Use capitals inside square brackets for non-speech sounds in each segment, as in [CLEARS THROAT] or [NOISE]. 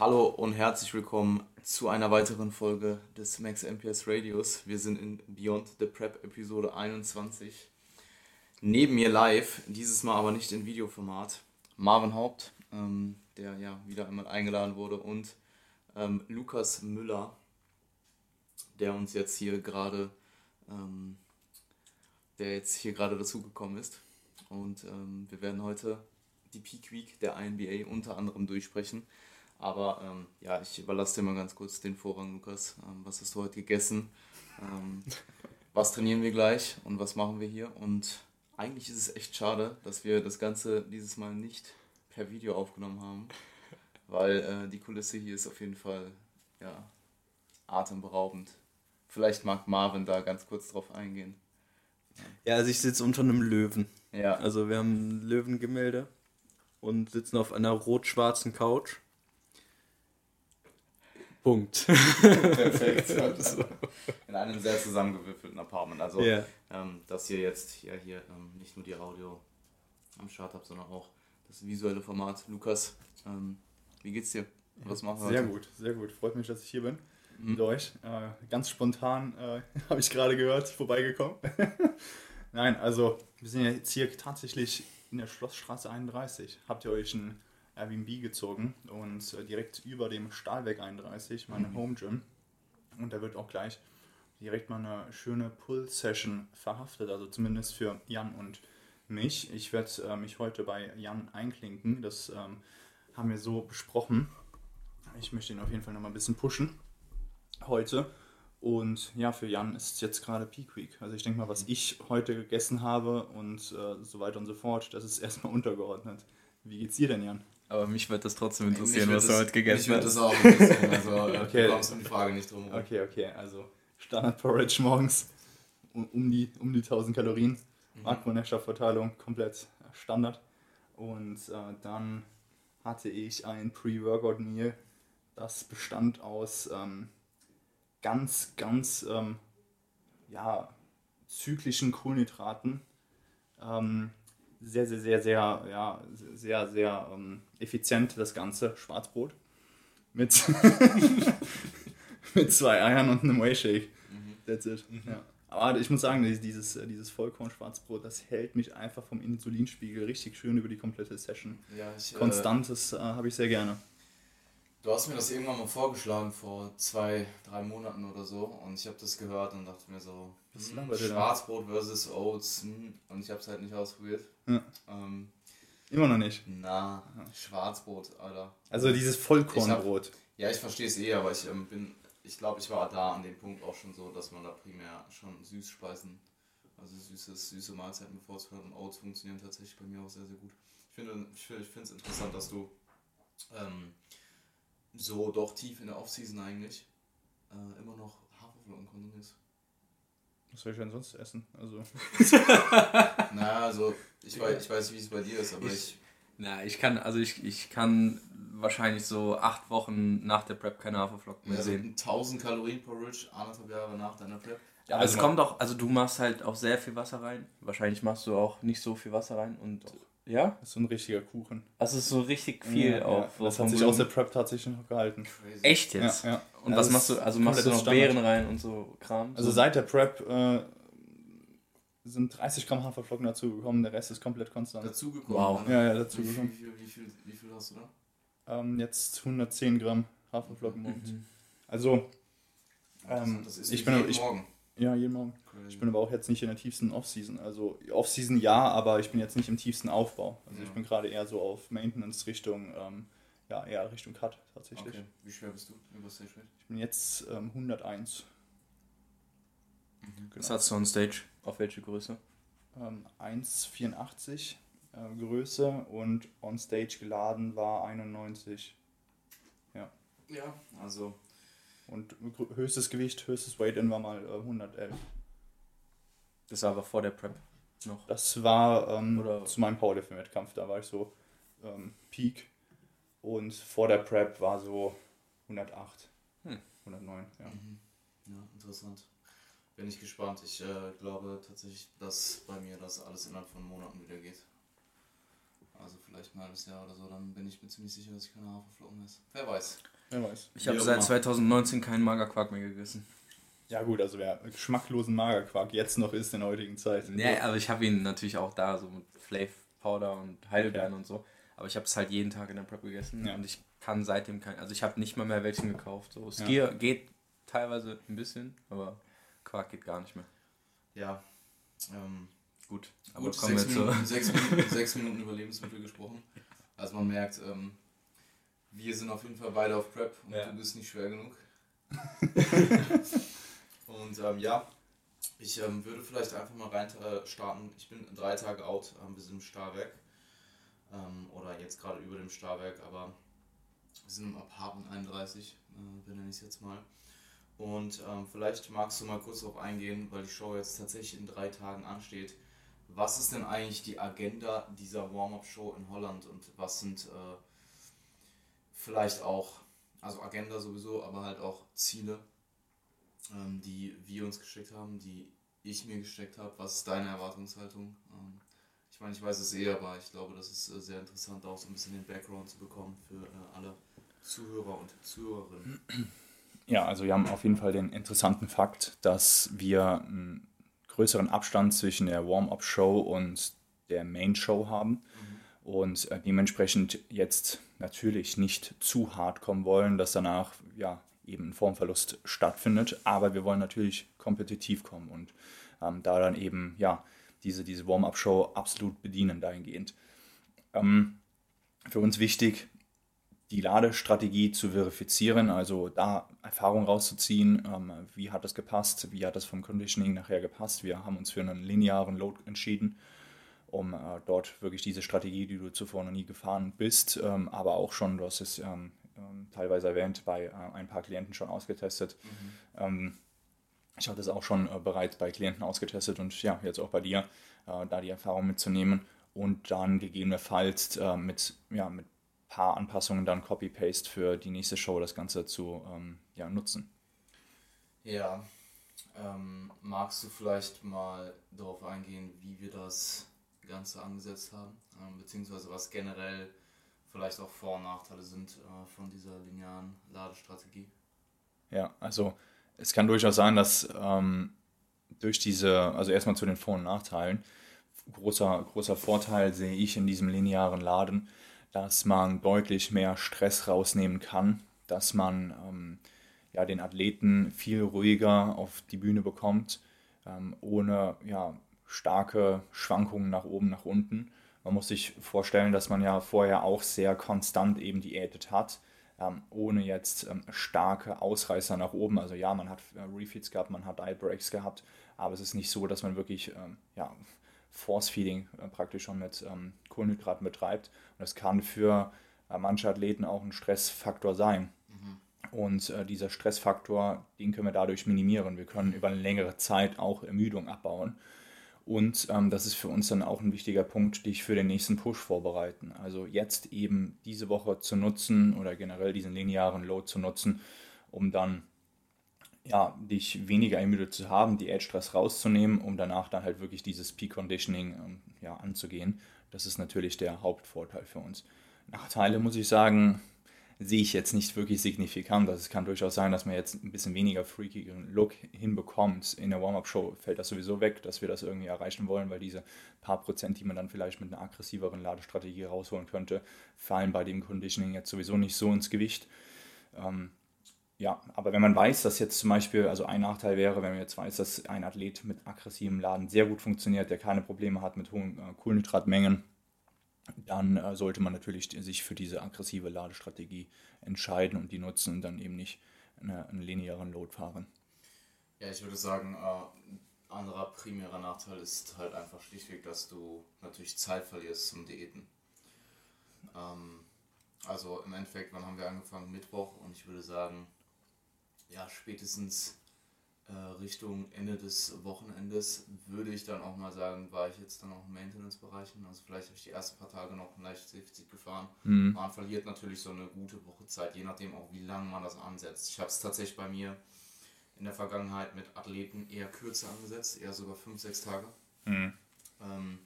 Hallo und herzlich willkommen zu einer weiteren Folge des Max MPS Radios. Wir sind in Beyond the Prep Episode 21. Neben mir live, dieses Mal aber nicht in Videoformat, Marvin Haupt, ähm, der ja wieder einmal eingeladen wurde, und ähm, Lukas Müller, der uns jetzt hier gerade, ähm, der jetzt hier gerade dazugekommen ist. Und ähm, wir werden heute die Peak Week der INBA unter anderem durchsprechen. Aber ähm, ja, ich überlasse dir mal ganz kurz den Vorrang, Lukas. Ähm, was hast du heute gegessen? Ähm, [LAUGHS] was trainieren wir gleich und was machen wir hier? Und eigentlich ist es echt schade, dass wir das Ganze dieses Mal nicht per Video aufgenommen haben, weil äh, die Kulisse hier ist auf jeden Fall ja, atemberaubend. Vielleicht mag Marvin da ganz kurz drauf eingehen. Ja, also ich sitze unter einem Löwen. Ja. Also wir haben ein Löwengemälde und sitzen auf einer rot-schwarzen Couch. Punkt. [LAUGHS] Perfekt. [LAUGHS] In einem sehr zusammengewürfelten Apartment. Also Ja. ähm, dass ihr jetzt hier, hier ähm, nicht nur die Audio am Start habt, sondern auch das visuelle Format. Lukas, ähm, wie geht's dir? Was machen wir Sehr heute? gut, sehr gut. Freut mich, dass ich hier bin. Mhm. Mit euch. Äh, ganz spontan äh, [LAUGHS] habe ich gerade gehört, vorbeigekommen. Nein, also wir sind ja jetzt hier tatsächlich in der Schlossstraße 31. Habt ihr euch ein Airbnb gezogen und äh, direkt über dem Stahlweg 31, meine Mhm. Home Gym. Und da wird auch gleich direkt mal eine schöne Pull-Session verhaftet, also zumindest für Jan und mich. Ich werde äh, mich heute bei Jan einklinken. Das ähm, haben wir so besprochen. Ich möchte ihn auf jeden Fall noch mal ein bisschen pushen heute. Und ja, für Jan ist es jetzt gerade Peak Week. Also ich denke mal, was ich heute gegessen habe und äh, so weiter und so fort, das ist [LAUGHS] erstmal untergeordnet. Wie geht's dir denn, Jan? Aber mich wird das trotzdem Mich interessieren, was du das- heute gegessen Mich wird hast. das auch interessieren. Also [LAUGHS] äh, Okay. du kommst um die Frage nicht drum herum. Okay, okay, also Standard Porridge morgens um, die, um die 1000 Kalorien. Makronährstoffverteilung komplett Standard. Und äh, dann hatte ich ein Pre-Workout-Meal, das bestand aus ähm, ganz, ganz ähm, ja, zyklischen Kohlenhydraten. Ähm, sehr, sehr, sehr, sehr, ja, sehr, sehr ähm, effizient das Ganze. Schwarzbrot mit, [LAUGHS] mit zwei Eiern und einem Whey-Shake. That's it. Ja. Aber ich muss sagen, dieses, dieses Vollkorn-Schwarzbrot, das hält mich einfach vom Insulinspiegel richtig schön über die komplette Session. Ja, ich, äh, Konstantes äh, habe ich sehr gerne. Du hast mir das irgendwann mal vorgeschlagen vor zwei, drei Monaten oder so und ich habe das gehört und dachte mir so, hm? Schwarzbrot versus Oats hm, und ich habe es halt nicht ausprobiert. Ja. Ähm, Immer noch nicht. na, Schwarzbrot, Alter. Also dieses Vollkornbrot. Ja, ich verstehe es eh, aber ich ähm, bin, ich glaube, ich war da an dem Punkt auch schon so, dass man da primär schon Süßspeisen, also süßes, süße Mahlzeiten bevorzugt und Oats funktionieren tatsächlich bei mir auch sehr, sehr gut. Ich finde ich finde es interessant, dass du ähm, so doch tief in der Offseason eigentlich äh, immer noch Haferflocken konsumierst. Was soll ich denn sonst essen? Also, [LAUGHS] naja, also ich weiß, ich weiß nicht, wie es bei dir ist, aber ich, Na, ich kann, also ich, ich kann wahrscheinlich so acht Wochen nach der Prep keine Haferflocken mehr also sehen. 1000 Kalorien pro Rich, anderthalb Jahre nach deiner Prep. Ja, aber es kommt auch, also du machst halt auch sehr viel Wasser rein. Wahrscheinlich machst du auch nicht so viel Wasser rein und ja, das ist so ein richtiger Kuchen. also es ist so richtig viel ja, auf. Ja. Das hat sich aus der. Prep tatsächlich noch gehalten. Crazy. Echt jetzt? Ja, ja. Und Ja, was machst du? Also machst du noch komplettes Beeren Standard. rein und so Kram? Also so. seit der Prep äh, sind 30 Gramm Haferflocken dazugekommen, der Rest ist komplett konstant. Dazugekommen. Wow. Ja, ja, Wie viel, dazugekommen. wie, viel, wie, viel, wie viel hast du da? Ähm, jetzt 110 Gramm Haferflocken. Mhm. Also, Das- ähm, das ist ich wie bin, jeden ich, Morgen. ja, jeden Morgen. Ich bin aber auch jetzt nicht in der tiefsten Off-Season. Also Off-Season ja, aber ich bin jetzt nicht im tiefsten Aufbau. Also ich Ja. bin gerade eher so auf Maintenance Richtung, ähm, ja, eher Richtung Cut tatsächlich. okay. Wie schwer bist du über Stage Rate? Ich bin jetzt ähm, 101. Was Genau. hast du on Stage? Auf welche Größe? Ähm, 1,84 äh, Größe und on Stage geladen war 91. Ja, also Und höchstes Gewicht, höchstes Weight-In war mal äh, 111. Das war aber vor der Prep noch. Das war ähm, Oder- zu meinem Powerlifting-Wettkampf, da war ich so ähm, Peak. Und vor der Prep war so 108, Hm. 109, ja. mhm. ja, interessant. Bin ich gespannt. Ich äh, glaube tatsächlich, dass bei mir das alles innerhalb von Monaten wieder geht. also vielleicht ein halbes Jahr oder so, dann bin ich mir ziemlich sicher, dass ich keine Haferflocken esse. Wer weiß. Wer weiß. Ich habe seit immer. 2019 keinen Magerquark mehr gegessen. Ja gut, also wer geschmacklosen Magerquark jetzt noch isst in der heutigen Zeit. Ja, aber ich habe ihn natürlich auch da, so mit Flav Powder und Heidelbeeren und so. Aber ich habe es halt jeden Tag in der Prep gegessen Ja. und ich kann seitdem kein. Also ich habe nicht mal mehr welchen gekauft. So Skier geht teilweise ein bisschen, aber Quark geht gar nicht mehr. Ja, ähm, Gut, aber gut, kommen wir sechs zu. Minuten, sechs, Minuten, [LAUGHS] sechs Minuten über Lebensmittel gesprochen. Also man merkt, ähm, wir sind auf jeden Fall beide auf Prep und Ja. du bist nicht schwer genug. [LAUGHS] und ähm, ja, ich ähm, würde vielleicht einfach mal rein äh, starten. Ich bin drei Tage out, ähm, wir sind im Starwerk. Ähm, oder jetzt gerade über dem Starwerk, aber wir sind im Apartment 31, äh, benenne ich es jetzt mal. Und ähm, vielleicht magst du mal kurz darauf eingehen, weil die Show jetzt tatsächlich in drei Tagen ansteht. Was ist denn eigentlich die Agenda dieser Warm-Up-Show in Holland und was sind äh, vielleicht auch, also Agenda sowieso, aber halt auch Ziele, ähm, die wir uns gesteckt haben, die ich mir gesteckt habe? Was ist deine Erwartungshaltung? Ähm, ich meine, ich weiß es eh, aber ich glaube, das ist äh, sehr interessant, auch so ein bisschen den Background zu bekommen für äh, alle Zuhörer und Zuhörerinnen. Ja, also wir haben auf jeden Fall den interessanten Fakt, dass wir einen größeren Abstand zwischen der Warm-up-Show und der Main-Show haben und äh, dementsprechend jetzt natürlich nicht zu hart kommen wollen, dass danach ja eben ein Formverlust stattfindet, aber wir wollen natürlich kompetitiv kommen und ähm, da dann eben ja diese, diese Warm-up-Show absolut bedienen dahingehend. Ähm, für uns wichtig, die Ladestrategie zu verifizieren, also da Erfahrung rauszuziehen, ähm, wie hat das gepasst, wie hat das vom Conditioning nachher gepasst. Wir haben uns für einen linearen Load entschieden, um äh, dort wirklich diese Strategie, die du zuvor noch nie gefahren bist, ähm, aber auch schon, du hast es ähm, teilweise erwähnt, bei äh, ein paar Klienten schon ausgetestet. Ähm, ich habe das auch schon äh, bereits bei Klienten ausgetestet und ja, jetzt auch bei dir, äh, da die Erfahrung mitzunehmen und dann gegebenenfalls mit, ja, mit paar Anpassungen dann Copy-Paste für die nächste Show das Ganze zu ähm, ja, nutzen. Ja, ähm, magst du vielleicht mal darauf eingehen, wie wir das Ganze angesetzt haben, ähm, beziehungsweise was generell vielleicht auch Vor- und Nachteile sind äh, von dieser linearen Ladestrategie? Ja, also es kann durchaus sein, dass ähm, durch diese, also erstmal zu den Vor- und Nachteilen, großer, großer Vorteil sehe ich in diesem linearen Laden, dass man deutlich mehr Stress rausnehmen kann, dass man ähm, ja, den Athleten viel ruhiger auf die Bühne bekommt, ähm, ohne ja, starke Schwankungen nach oben, nach unten. Man muss sich vorstellen, dass man ja vorher auch sehr konstant eben diätet hat, ähm, ohne jetzt ähm, starke Ausreißer nach oben. Also ja, man hat äh, Refeeds gehabt, man hat Diet Breaks gehabt, aber es ist nicht so, dass man wirklich ähm, ja, Force-Feeding äh, praktisch schon mit ähm, Kohlenhydraten betreibt. Und das kann für äh, manche Athleten auch ein Stressfaktor sein. Und äh, dieser Stressfaktor, den können wir dadurch minimieren. Wir können über eine längere Zeit auch Ermüdung abbauen. Und ähm, das ist für uns dann auch ein wichtiger Punkt, dich für den nächsten Push vorbereiten. Also jetzt eben diese Woche zu nutzen oder generell diesen linearen Load zu nutzen, um dann ja, dich weniger ermüdet zu haben, Diätstress rauszunehmen, um danach dann halt wirklich dieses Peak Conditioning ähm, ja, anzugehen. Das ist natürlich der Hauptvorteil für uns. Nachteile muss ich sagen, sehe ich jetzt nicht wirklich signifikant. Also es kann durchaus sein, dass man jetzt ein bisschen weniger freakigen Look hinbekommt. In der Warm-Up-Show fällt das sowieso weg, dass wir das irgendwie erreichen wollen, weil diese paar Prozent, die man dann vielleicht mit einer aggressiveren Ladestrategie rausholen könnte, fallen bei dem Conditioning jetzt sowieso nicht so ins Gewicht. Ähm, ja, aber wenn man weiß, dass jetzt zum Beispiel, also ein Nachteil wäre, wenn man jetzt weiß, dass ein Athlet mit aggressivem Laden sehr gut funktioniert, der keine Probleme hat mit hohen äh, Kohlenhydratmengen, dann äh, sollte man natürlich sich für diese aggressive Ladestrategie entscheiden und die nutzen und dann eben nicht eine, einen linearen Load fahren. Ja, ich würde sagen, äh, anderer primärer Nachteil ist halt einfach schlichtweg, dass du natürlich Zeit verlierst zum Diäten. Ähm, also im Endeffekt, wann haben wir angefangen? Mittwoch und ich würde sagen, ja, spätestens Richtung Ende des Wochenendes würde ich dann auch mal sagen, war ich jetzt dann auch im Maintenance-Bereichen. Also vielleicht habe ich die ersten paar Tage noch ein leichtes Defizit gefahren. Man verliert natürlich so eine gute Woche Zeit, je nachdem auch wie lange man das ansetzt. Ich habe es tatsächlich bei mir in der Vergangenheit mit Athleten eher kürzer angesetzt, eher sogar 5, 6 Tage. Ähm,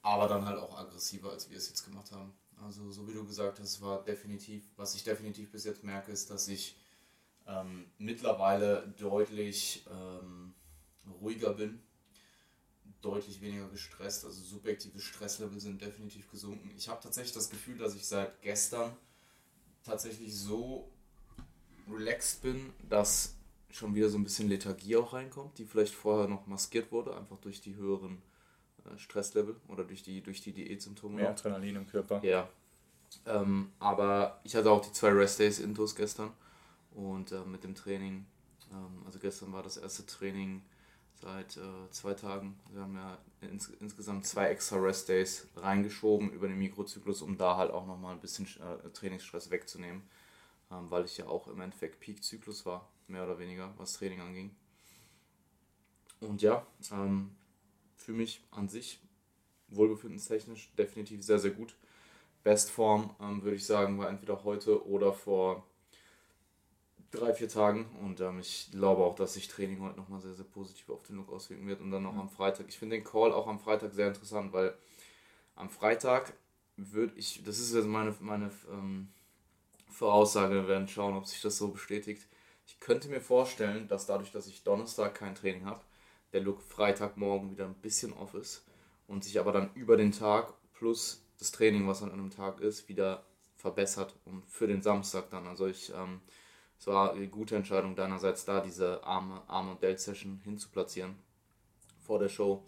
aber dann halt auch aggressiver, als wir es jetzt gemacht haben. Also so wie du gesagt hast, war definitiv, was ich definitiv bis jetzt merke, ist, dass ich ähm, mittlerweile deutlich ähm, ruhiger bin, deutlich weniger gestresst, also subjektive Stresslevel sind definitiv gesunken. Ich habe tatsächlich das Gefühl, dass ich seit gestern tatsächlich so relaxed bin, dass schon wieder so ein bisschen Lethargie auch reinkommt, die vielleicht vorher noch maskiert wurde, einfach durch die höheren äh, Stresslevel oder durch die, durch die Diätsymptome. Mehr Adrenalin im Körper. Ja. Ähm, aber ich hatte auch die zwei Rest-Days intus gestern und äh, mit dem Training, ähm, also gestern war das erste Training seit äh, zwei Tagen. Wir haben ja ins, insgesamt zwei extra Rest-Days reingeschoben über den Mikrozyklus, um da halt auch nochmal ein bisschen äh, Trainingsstress wegzunehmen, ähm, weil ich ja auch im Endeffekt Peak-Zyklus war, mehr oder weniger, was Training anging. Und ja, ähm, für mich an sich, wohlbefindенstechnisch, definitiv sehr, sehr gut. Bestform, ähm, würde ich sagen, war entweder heute oder vor drei, vier Tagen. Und ähm, ich glaube auch, dass sich Training heute nochmal sehr, sehr positiv auf den Look auswirken wird. Und dann noch mhm. am Freitag. Ich finde den Call auch am Freitag sehr interessant, weil am Freitag würde ich, das ist jetzt meine, meine ähm, Voraussage, wir werden schauen, ob sich das so bestätigt. Ich könnte mir vorstellen, dass dadurch, dass ich Donnerstag kein Training habe, der Look Freitagmorgen wieder ein bisschen off ist und sich aber dann über den Tag plus das Training, was an einem Tag ist, wieder verbessert und für den Samstag dann. Also ich ähm, es war eine gute Entscheidung deinerseits da, diese Arme, Arme und Delt-Session hinzuplatzieren vor der Show,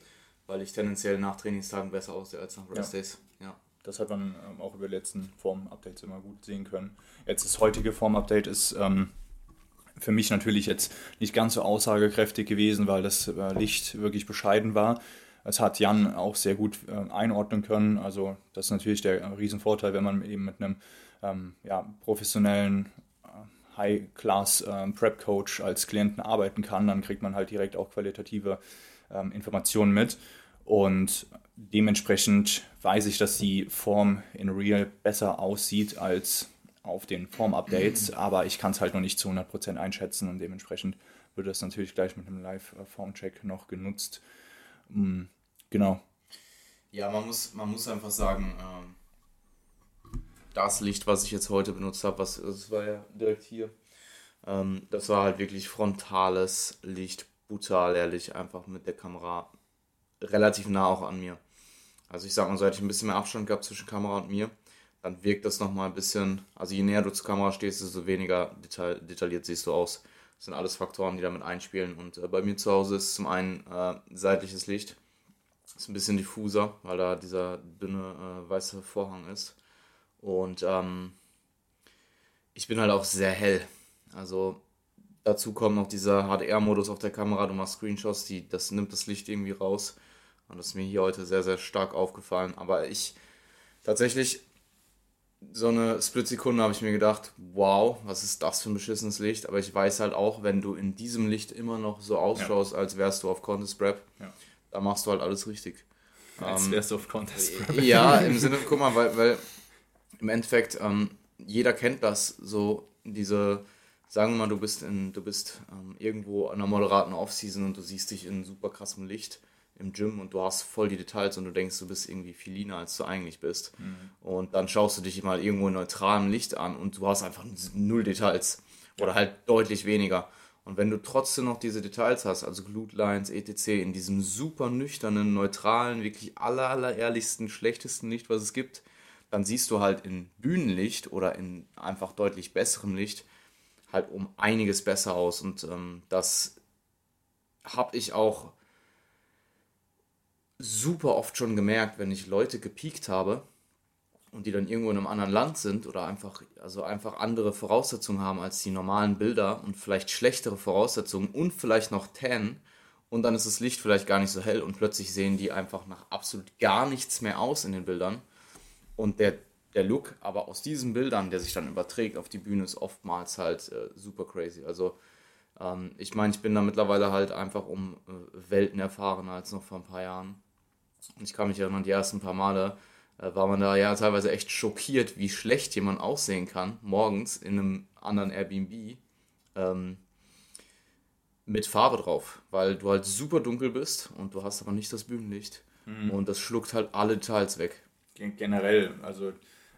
weil ich tendenziell nach Trainingstagen besser aussehe als nach Rest Days. Ja. ja. Das hat man ähm, auch über die letzten Form-Updates immer gut sehen können. Jetzt das heutige Form-Update ist ähm, für mich natürlich jetzt nicht ganz so aussagekräftig gewesen, weil das äh, Licht wirklich bescheiden war. Es hat Jan auch sehr gut äh, einordnen können. Also das ist natürlich der Riesenvorteil, wenn man eben mit einem ähm, ja, professionellen High-Class-Prep-Coach ähm, als Klienten arbeiten kann, dann kriegt man halt direkt auch qualitative ähm, Informationen mit. Und dementsprechend weiß ich, dass die Form in Real besser aussieht als auf den Form-Updates, [CLEARS THROAT] aber ich kann es halt noch nicht zu 100% einschätzen und dementsprechend wird das natürlich gleich mit einem Live-Form-Check noch genutzt. Mhm, genau. Ja, man muss, man muss einfach sagen, ähm das Licht, was ich jetzt heute benutzt habe, was das war ja direkt hier, ähm, das war halt wirklich frontales Licht, brutal ehrlich, einfach mit der Kamera relativ nah auch an mir. Also ich sag mal, so hätte ich ein bisschen mehr Abstand gehabt zwischen Kamera und mir, dann wirkt das nochmal ein bisschen, also je näher du zur Kamera stehst, desto weniger detail, detailliert siehst du aus. Das sind alles Faktoren, die damit einspielen. Und äh, bei mir zu Hause ist zum einen äh, seitliches Licht, ist ein bisschen diffuser, weil da dieser dünne äh, weiße Vorhang ist. Und ähm, ich bin halt auch sehr hell. Also dazu kommt noch dieser HDR-Modus auf der Kamera. Du machst Screenshots, die, das nimmt das Licht irgendwie raus. Und das ist mir hier heute sehr, sehr stark aufgefallen. Aber ich tatsächlich, so eine Split-Sekunde habe ich mir gedacht, wow, was ist das für ein beschissenes Licht. Aber ich weiß halt auch, wenn du in diesem Licht immer noch so ausschaust, ja. als wärst du auf Contest Prep, ja. da machst du halt alles richtig. Als ähm, wärst du auf Contest Prep. Ja, im Sinne, guck mal, weil, weil im Endeffekt, ähm, jeder kennt das, so diese, sagen wir mal, du bist, in, du bist ähm, irgendwo in einer moderaten Offseason und du siehst dich in super krassem Licht im Gym und du hast voll die Details und du denkst, du bist irgendwie viel leaner, als du eigentlich bist. Mhm. Und dann schaust du dich mal irgendwo in neutralem Licht an und du hast einfach null Details oder halt deutlich weniger. Und wenn du trotzdem noch diese Details hast, also Glute Lines, etc., in diesem super nüchternen, neutralen, wirklich aller, aller ehrlichsten, schlechtesten Licht, was es gibt, dann siehst du halt in Bühnenlicht oder in einfach deutlich besserem Licht halt um einiges besser aus. Und ähm, das habe ich auch super oft schon gemerkt, wenn ich Leute gepiekt habe und die dann irgendwo in einem anderen Land sind oder einfach, also einfach andere Voraussetzungen haben als die normalen Bilder und vielleicht schlechtere Voraussetzungen und vielleicht noch Tan und dann ist das Licht vielleicht gar nicht so hell und plötzlich sehen die einfach nach absolut gar nichts mehr aus in den Bildern und der, der Look aber aus diesen Bildern, der sich dann überträgt auf die Bühne, ist oftmals halt äh, super crazy. Also ähm, ich meine, ich bin da mittlerweile halt einfach um äh, Welten erfahrener als noch vor ein paar Jahren. Und ich kann mich erinnern, die ersten paar Male äh, war man da ja teilweise echt schockiert, wie schlecht jemand aussehen kann, morgens in einem anderen Airbnb. Ähm, mit Farbe drauf, weil du halt super dunkel bist und du hast aber nicht das Bühnenlicht. Und das schluckt halt alle Details weg. Gen- Generell, also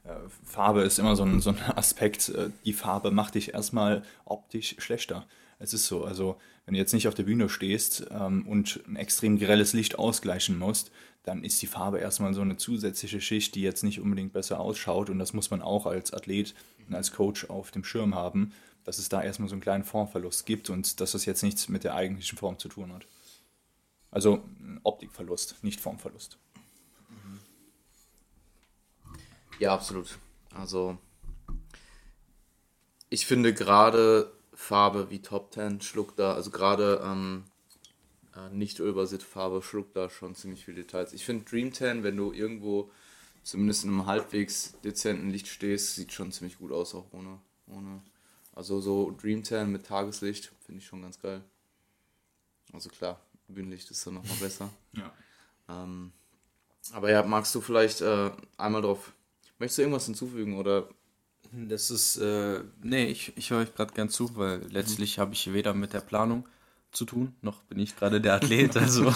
äh, Farbe ist immer so ein, so ein Aspekt. Äh, die Farbe macht dich erstmal optisch schlechter. Es ist so, also wenn du jetzt nicht auf der Bühne stehst ähm, und ein extrem grelles Licht ausgleichen musst, dann ist die Farbe erstmal so eine zusätzliche Schicht, die jetzt nicht unbedingt besser ausschaut. Und das muss man auch als Athlet und als Coach auf dem Schirm haben, dass es da erstmal so einen kleinen Formverlust gibt und dass das jetzt nichts mit der eigentlichen Form zu tun hat. Also Optikverlust, nicht Formverlust. Ja, absolut. Also, ich finde gerade Farbe wie Top Ten schluckt da, also gerade ähm, äh, nicht Ölbasit-Farbe schluckt da schon ziemlich viele Details. Ich finde Dream Tan, wenn du irgendwo zumindest in einem halbwegs dezenten Licht stehst, sieht schon ziemlich gut aus, auch ohne. ohne also so Dream Tan mit Tageslicht finde ich schon ganz geil. Also klar, Bühnenlicht ist dann nochmal besser. Ja. Ähm, aber ja, magst du vielleicht äh, einmal drauf. Möchtest du irgendwas hinzufügen oder? Das ist, äh, nee, ich, ich höre euch gerade gern zu, weil letztlich habe ich weder mit der Planung zu tun, noch bin ich gerade der Athlet. [LAUGHS] Also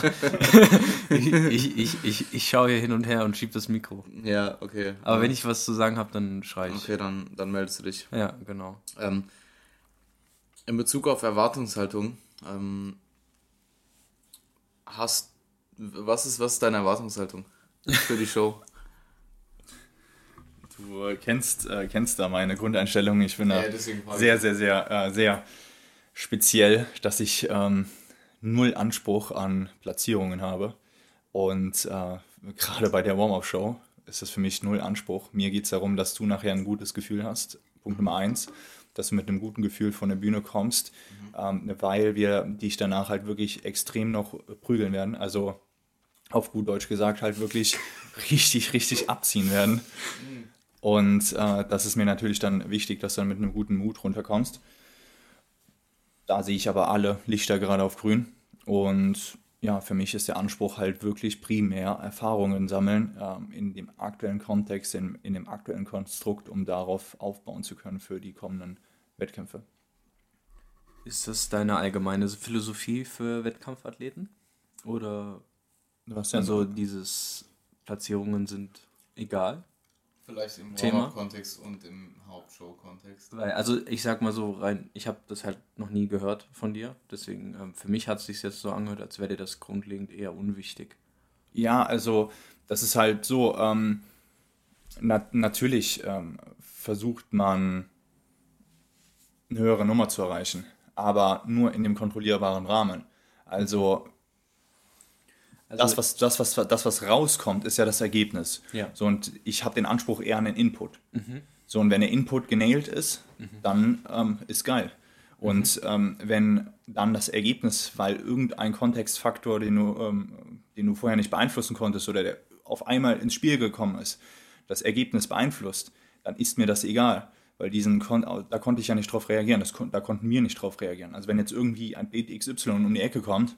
ich, ich, ich, ich, ich schaue hier hin und her und schiebe das Mikro. Ja, okay. Aber wenn ich was zu sagen habe, dann schreie ich. Okay, dann, dann meldest du dich. Ja, genau. Ähm, in Bezug auf Erwartungshaltung, ähm, hast was ist, was ist deine Erwartungshaltung für die Show? [LAUGHS] Du kennst, äh, kennst da meine Grundeinstellung. Ich bin da Ja, ich. sehr, sehr, sehr, äh, sehr speziell, dass ich ähm, null Anspruch an Platzierungen habe. Und äh, gerade bei der Warm-Up-Show ist das für mich null Anspruch. Mir geht es darum, dass du nachher ein gutes Gefühl hast. Punkt Nummer eins, dass du mit einem guten Gefühl von der Bühne kommst, ähm, weil wir dich danach halt wirklich extrem noch prügeln werden. Also auf gut Deutsch gesagt, halt wirklich [LAUGHS] richtig, richtig abziehen werden. Und äh, das ist mir natürlich dann wichtig, dass du dann mit einem guten Mut runterkommst. Da sehe ich aber alle Lichter gerade auf grün. Und ja, für mich ist der Anspruch halt wirklich primär Erfahrungen sammeln ähm, in dem aktuellen Kontext, in, in dem aktuellen Konstrukt, um darauf aufbauen zu können für die kommenden Wettkämpfe. Ist das deine allgemeine Philosophie für Wettkampfathleten? Oder Was denn? also dieses Platzierungen sind egal? Vielleicht im Thema? Warm-Up-Kontext und im Hauptshow-Kontext. Also ich sag mal so rein, ich habe das halt noch nie gehört von dir, deswegen ähm, für mich hat es sich jetzt so angehört, als wäre dir das grundlegend eher unwichtig. Ja, also das ist halt so, ähm, na, natürlich ähm, versucht man eine höhere Nummer zu erreichen, aber nur in dem kontrollierbaren Rahmen. Also, Also, das, was, das, was, das, was rauskommt, ist ja das Ergebnis. Ja. Mhm. So, und ich habe den Anspruch eher an den Input. So, und wenn der Input genailt ist, dann ähm, ist geil. Und Mhm. ähm, wenn dann das Ergebnis, weil irgendein Kontextfaktor, den du, ähm, den du vorher nicht beeinflussen konntest oder der auf einmal ins Spiel gekommen ist, das Ergebnis beeinflusst, dann ist mir das egal. Weil diesen Kon da konnte ich ja nicht drauf reagieren, das kon da konnten wir nicht drauf reagieren. Also wenn jetzt irgendwie ein Beat XY um die Ecke kommt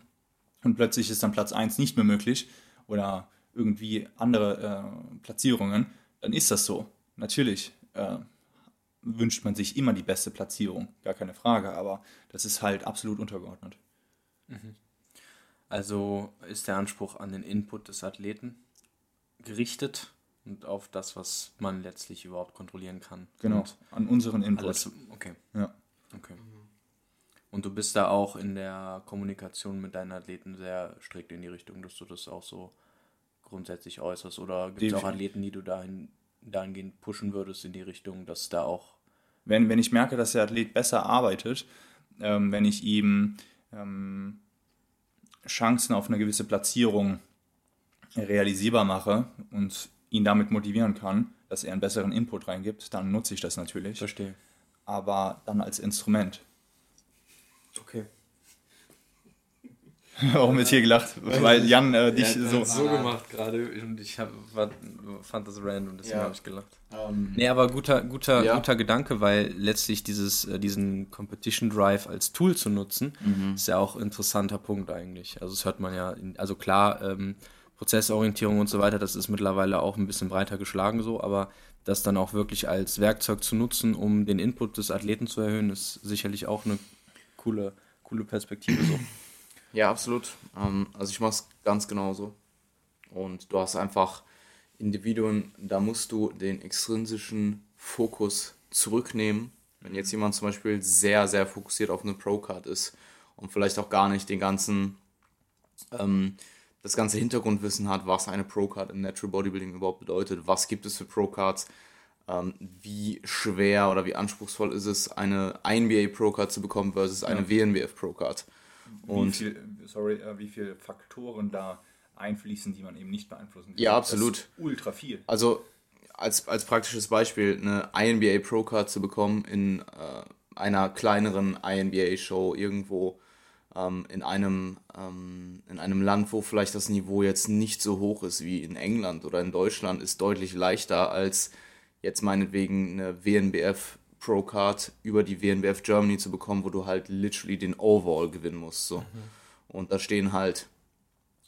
und plötzlich ist dann Platz 1 nicht mehr möglich oder irgendwie andere äh, Platzierungen, dann ist das so. Natürlich äh, wünscht man sich immer die beste Platzierung, gar keine Frage, aber das ist halt absolut untergeordnet. also ist der Anspruch an den Input des Athleten gerichtet und auf das, was man letztlich überhaupt kontrollieren kann. Genau, Und an unseren Input. alles. Und du bist da auch in der Kommunikation mit deinen Athleten sehr strikt in die Richtung, dass du das auch so grundsätzlich äußerst? Oder gibt es auch Athleten, die du dahin, dahingehend pushen würdest in die Richtung, dass da auch wenn, wenn ich merke, dass der Athlet besser arbeitet, ähm, wenn ich ihm ähm, Chancen auf eine gewisse Platzierung realisierbar mache und ihn damit motivieren kann, dass er einen besseren Input reingibt, dann nutze ich das natürlich. verstehe? Aber dann als Instrument. Okay. [LAUGHS] Warum wird hier gelacht? Weil Jan äh, dich Ja, so. so gemacht gerade und ich hab, war, fand das random, deswegen Ja. habe ich gelacht. Ähm, Nee, aber guter, guter, Ja. guter Gedanke, weil letztlich dieses, äh, diesen Competition Drive als Tool zu nutzen, ist ja auch ein interessanter Punkt eigentlich. Also das hört man ja, in, also klar, ähm, Prozessorientierung und so weiter, das ist mittlerweile auch ein bisschen breiter geschlagen so, aber das dann auch wirklich als Werkzeug zu nutzen, um den Input des Athleten zu erhöhen, ist sicherlich auch eine coole, coole Perspektive so. [CLEARS THROAT] Ja, absolut. Ähm, also ich mache es ganz genauso. Und du hast einfach Individuen, da musst du den extrinsischen Fokus zurücknehmen. Wenn jetzt jemand zum Beispiel sehr, sehr fokussiert auf eine Pro-Card ist und vielleicht auch gar nicht den ganzen, ähm, das ganze Hintergrundwissen hat, was eine Pro-Card im Natural Bodybuilding überhaupt bedeutet, was gibt es für Pro-Cards, wie schwer oder wie anspruchsvoll ist es, eine NBA Pro-Card zu bekommen versus eine ja. WNBF Pro-Card. Und wie viel, sorry, äh, wie viele Faktoren da einfließen, die man eben nicht beeinflussen kann. Ja, absolut. ultra viel. Also als, als praktisches Beispiel, eine INBA Pro Card zu bekommen in äh, einer kleineren INBA-Show irgendwo ähm, in, einem, ähm, in einem Land, wo vielleicht das Niveau jetzt nicht so hoch ist wie in England oder in Deutschland, ist deutlich leichter als jetzt meinetwegen eine WNBF Pro Card über die WNBF Germany zu bekommen, wo du halt literally den Overall gewinnen musst. So. Mhm. Und da stehen halt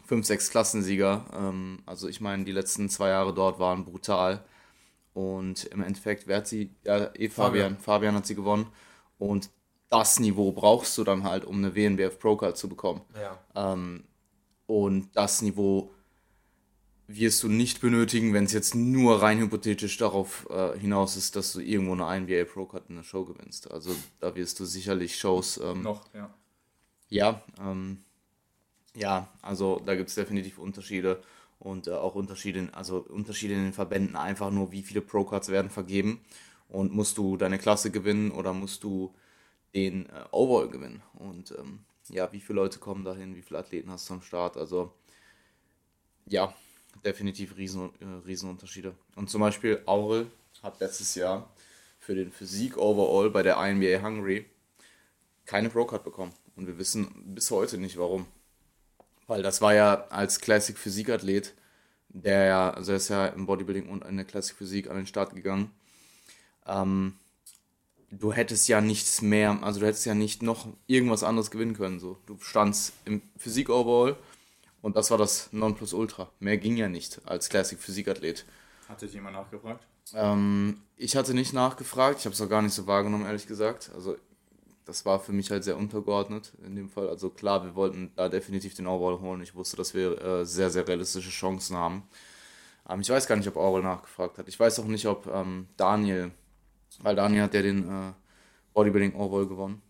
fünf, sechs Klassensieger. Ähm, also ich meine, die letzten zwei Jahre dort waren brutal. Und im Endeffekt, wer hat sie? Ja, eh Fabian. Fabian hat sie gewonnen. Und das Niveau brauchst du dann halt, um eine WNBF Pro Card zu bekommen. Ja. Ähm, und das Niveau wirst du nicht benötigen, wenn es jetzt nur rein hypothetisch darauf äh, hinaus ist, dass du irgendwo eine NBA Pro Card in der Show gewinnst. Also da wirst du sicherlich Shows. Ähm, Noch, ja. Ja, ähm, ja, also da gibt es definitiv Unterschiede und äh, auch Unterschiede, in, also Unterschiede in den Verbänden, einfach nur wie viele Pro Cards werden vergeben und musst du deine Klasse gewinnen oder musst du den äh, Overall gewinnen und ähm, ja, wie viele Leute kommen dahin, wie viele Athleten hast du am Start, also ja, definitiv riesen, äh, Riesenunterschiede. Und zum Beispiel Aurel hat letztes Jahr für den Physik Overall bei der INBA Hungary keine Pro-Card bekommen. Und wir wissen bis heute nicht warum. Weil das war ja als Classic Physik-Athlet, der ja, also er ist ja im Bodybuilding und in der Classic Physik an den Start gegangen. Ähm, du hättest ja nichts mehr, also du hättest ja nicht noch irgendwas anderes gewinnen können. So. Du standst im Physik-Overall und das war das Nonplusultra. Mehr ging ja nicht als Classic Physikathlet. Hatte jemand nachgefragt? Ähm, ich hatte nicht nachgefragt, ich habe es auch gar nicht so wahrgenommen, ehrlich gesagt. Also das war für mich halt sehr untergeordnet in dem Fall. Also klar, wir wollten da definitiv den Overall holen. Ich wusste, dass wir äh, sehr, sehr realistische Chancen haben. Ähm, ich weiß gar nicht, ob Overall nachgefragt hat. Ich weiß auch nicht, ob ähm, Daniel, weil Daniel hat ja den äh, Bodybuilding Overall gewonnen.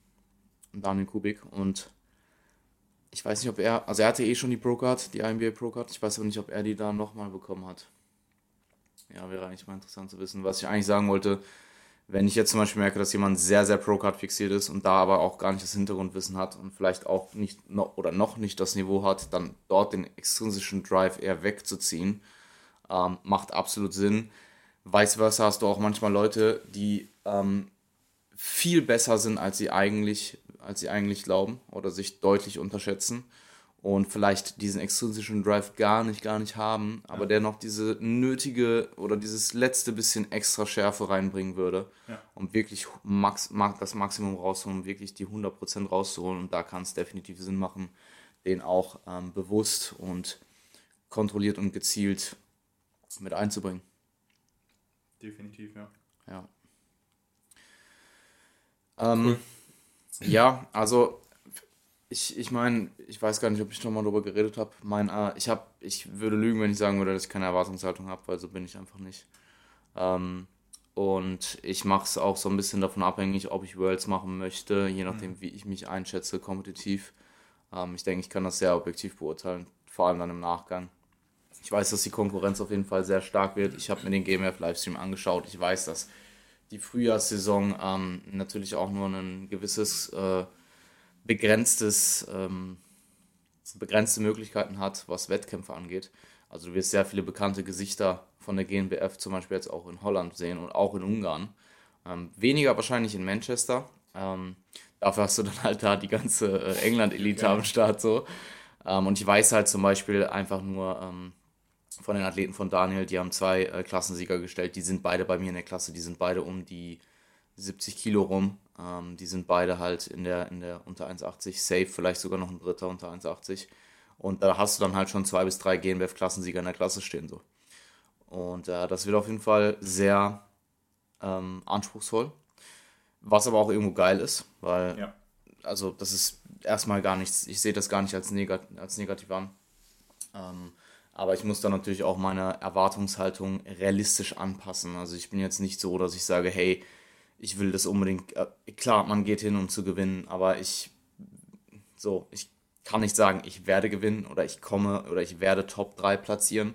Daniel Kubik. Und ich weiß nicht, ob er, also er hatte eh schon die Pro-Card, die IMBA Pro-Card. Ich weiß aber nicht, ob er die da nochmal bekommen hat. Ja, wäre eigentlich mal interessant zu wissen. Was ich eigentlich sagen wollte, wenn ich jetzt zum Beispiel merke, dass jemand sehr, sehr Pro-Card fixiert ist und da aber auch gar nicht das Hintergrundwissen hat und vielleicht auch nicht noch oder noch nicht das Niveau hat, dann dort den extrinsischen Drive eher wegzuziehen, ähm, macht absolut Sinn. Vice versa hast du auch manchmal Leute, die ähm, viel besser sind, als sie eigentlich als sie eigentlich glauben oder sich deutlich unterschätzen und vielleicht diesen extrinsischen Drive gar nicht, gar nicht haben, aber ja. der noch diese nötige oder dieses letzte bisschen extra Schärfe reinbringen würde, ja. um wirklich max, das Maximum rauszuholen, um wirklich die 100% rauszuholen. Und da kann es definitiv Sinn machen, den auch ähm, bewusst und kontrolliert und gezielt mit einzubringen. Definitiv, ja. Ja. Ähm, cool. Ja, also ich, ich meine, ich weiß gar nicht, ob ich schon mal darüber geredet habe. Mein, äh, ich habe, ich würde lügen, wenn ich sagen würde, dass ich keine Erwartungshaltung habe, weil so bin ich einfach nicht. Ähm, und ich mache es auch so ein bisschen davon abhängig, ob ich Worlds machen möchte, je nachdem, mhm. wie ich mich einschätze, kompetitiv. Ähm, ich denke, ich kann das sehr objektiv beurteilen, vor allem dann im Nachgang. Ich weiß, dass die Konkurrenz auf jeden Fall sehr stark wird. Ich habe mir den GMF Livestream angeschaut. Ich weiß, dass die Frühjahrssaison ähm, natürlich auch nur ein gewisses äh, begrenztes, ähm, begrenzte Möglichkeiten hat, was Wettkämpfe angeht. Also du wirst sehr viele bekannte Gesichter von der GNBF zum Beispiel jetzt auch in Holland sehen und auch in Ungarn. Ähm, weniger wahrscheinlich in Manchester. Ähm, dafür hast du dann halt da die ganze äh, England-Elite ja. am Start so. Ähm, und ich weiß halt zum Beispiel einfach nur, ähm, von den Athleten von Daniel, die haben zwei äh, Klassensieger gestellt. Die sind beide bei mir in der Klasse, die sind beide um die 70 Kilo rum. Ähm, die sind beide halt in der, in der unter 1,80 safe, vielleicht sogar noch ein dritter unter 1,80. Und da hast du dann halt schon zwei bis drei GNBF-Klassensieger in der Klasse stehen. so. Und äh, das wird auf jeden Fall sehr ähm, anspruchsvoll. Was aber auch irgendwo geil ist, weil, ja. also das ist erstmal gar nichts, ich sehe das gar nicht als, negat als negativ an. Ähm, Aber ich muss dann natürlich auch meine Erwartungshaltung realistisch anpassen. Also ich bin jetzt nicht so, dass ich sage, hey, ich will das unbedingt. Äh, klar, man geht hin, um zu gewinnen, aber ich so, ich kann nicht sagen, ich werde gewinnen oder ich komme oder ich werde Top 3 platzieren,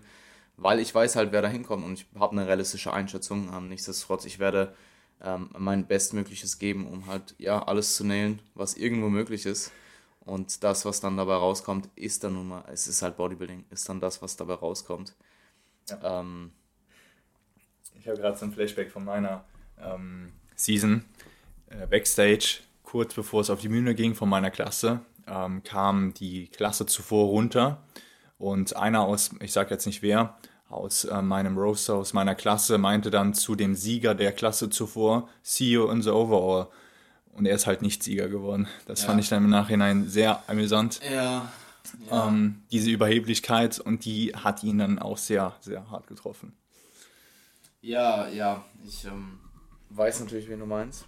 weil ich weiß halt, wer da hinkommt und ich habe eine realistische Einschätzung. Ähm, nichtsdestotrotz, ich werde ähm, mein Bestmögliches geben, um halt ja alles zu nailen, was irgendwo möglich ist. Und das, was dann dabei rauskommt, ist dann nun mal, es ist halt Bodybuilding, ist dann das, was dabei rauskommt. Ja. Ähm, ich habe gerade so ein Flashback von meiner ähm, Season äh, Backstage, kurz bevor es auf die Bühne ging von meiner Klasse, ähm, kam die Klasse zuvor runter und einer aus, ich sage jetzt nicht wer, aus äh, meinem Roaster, aus meiner Klasse, meinte dann zu dem Sieger der Klasse zuvor, see you in the overall. Und er ist halt nicht Sieger geworden. Das ja. fand ich dann im Nachhinein sehr amüsant. Ja. ja. Ähm, diese Überheblichkeit und die hat ihn dann auch sehr, sehr hart getroffen. Ja, ja, ich ähm, weiß natürlich, wen du meinst.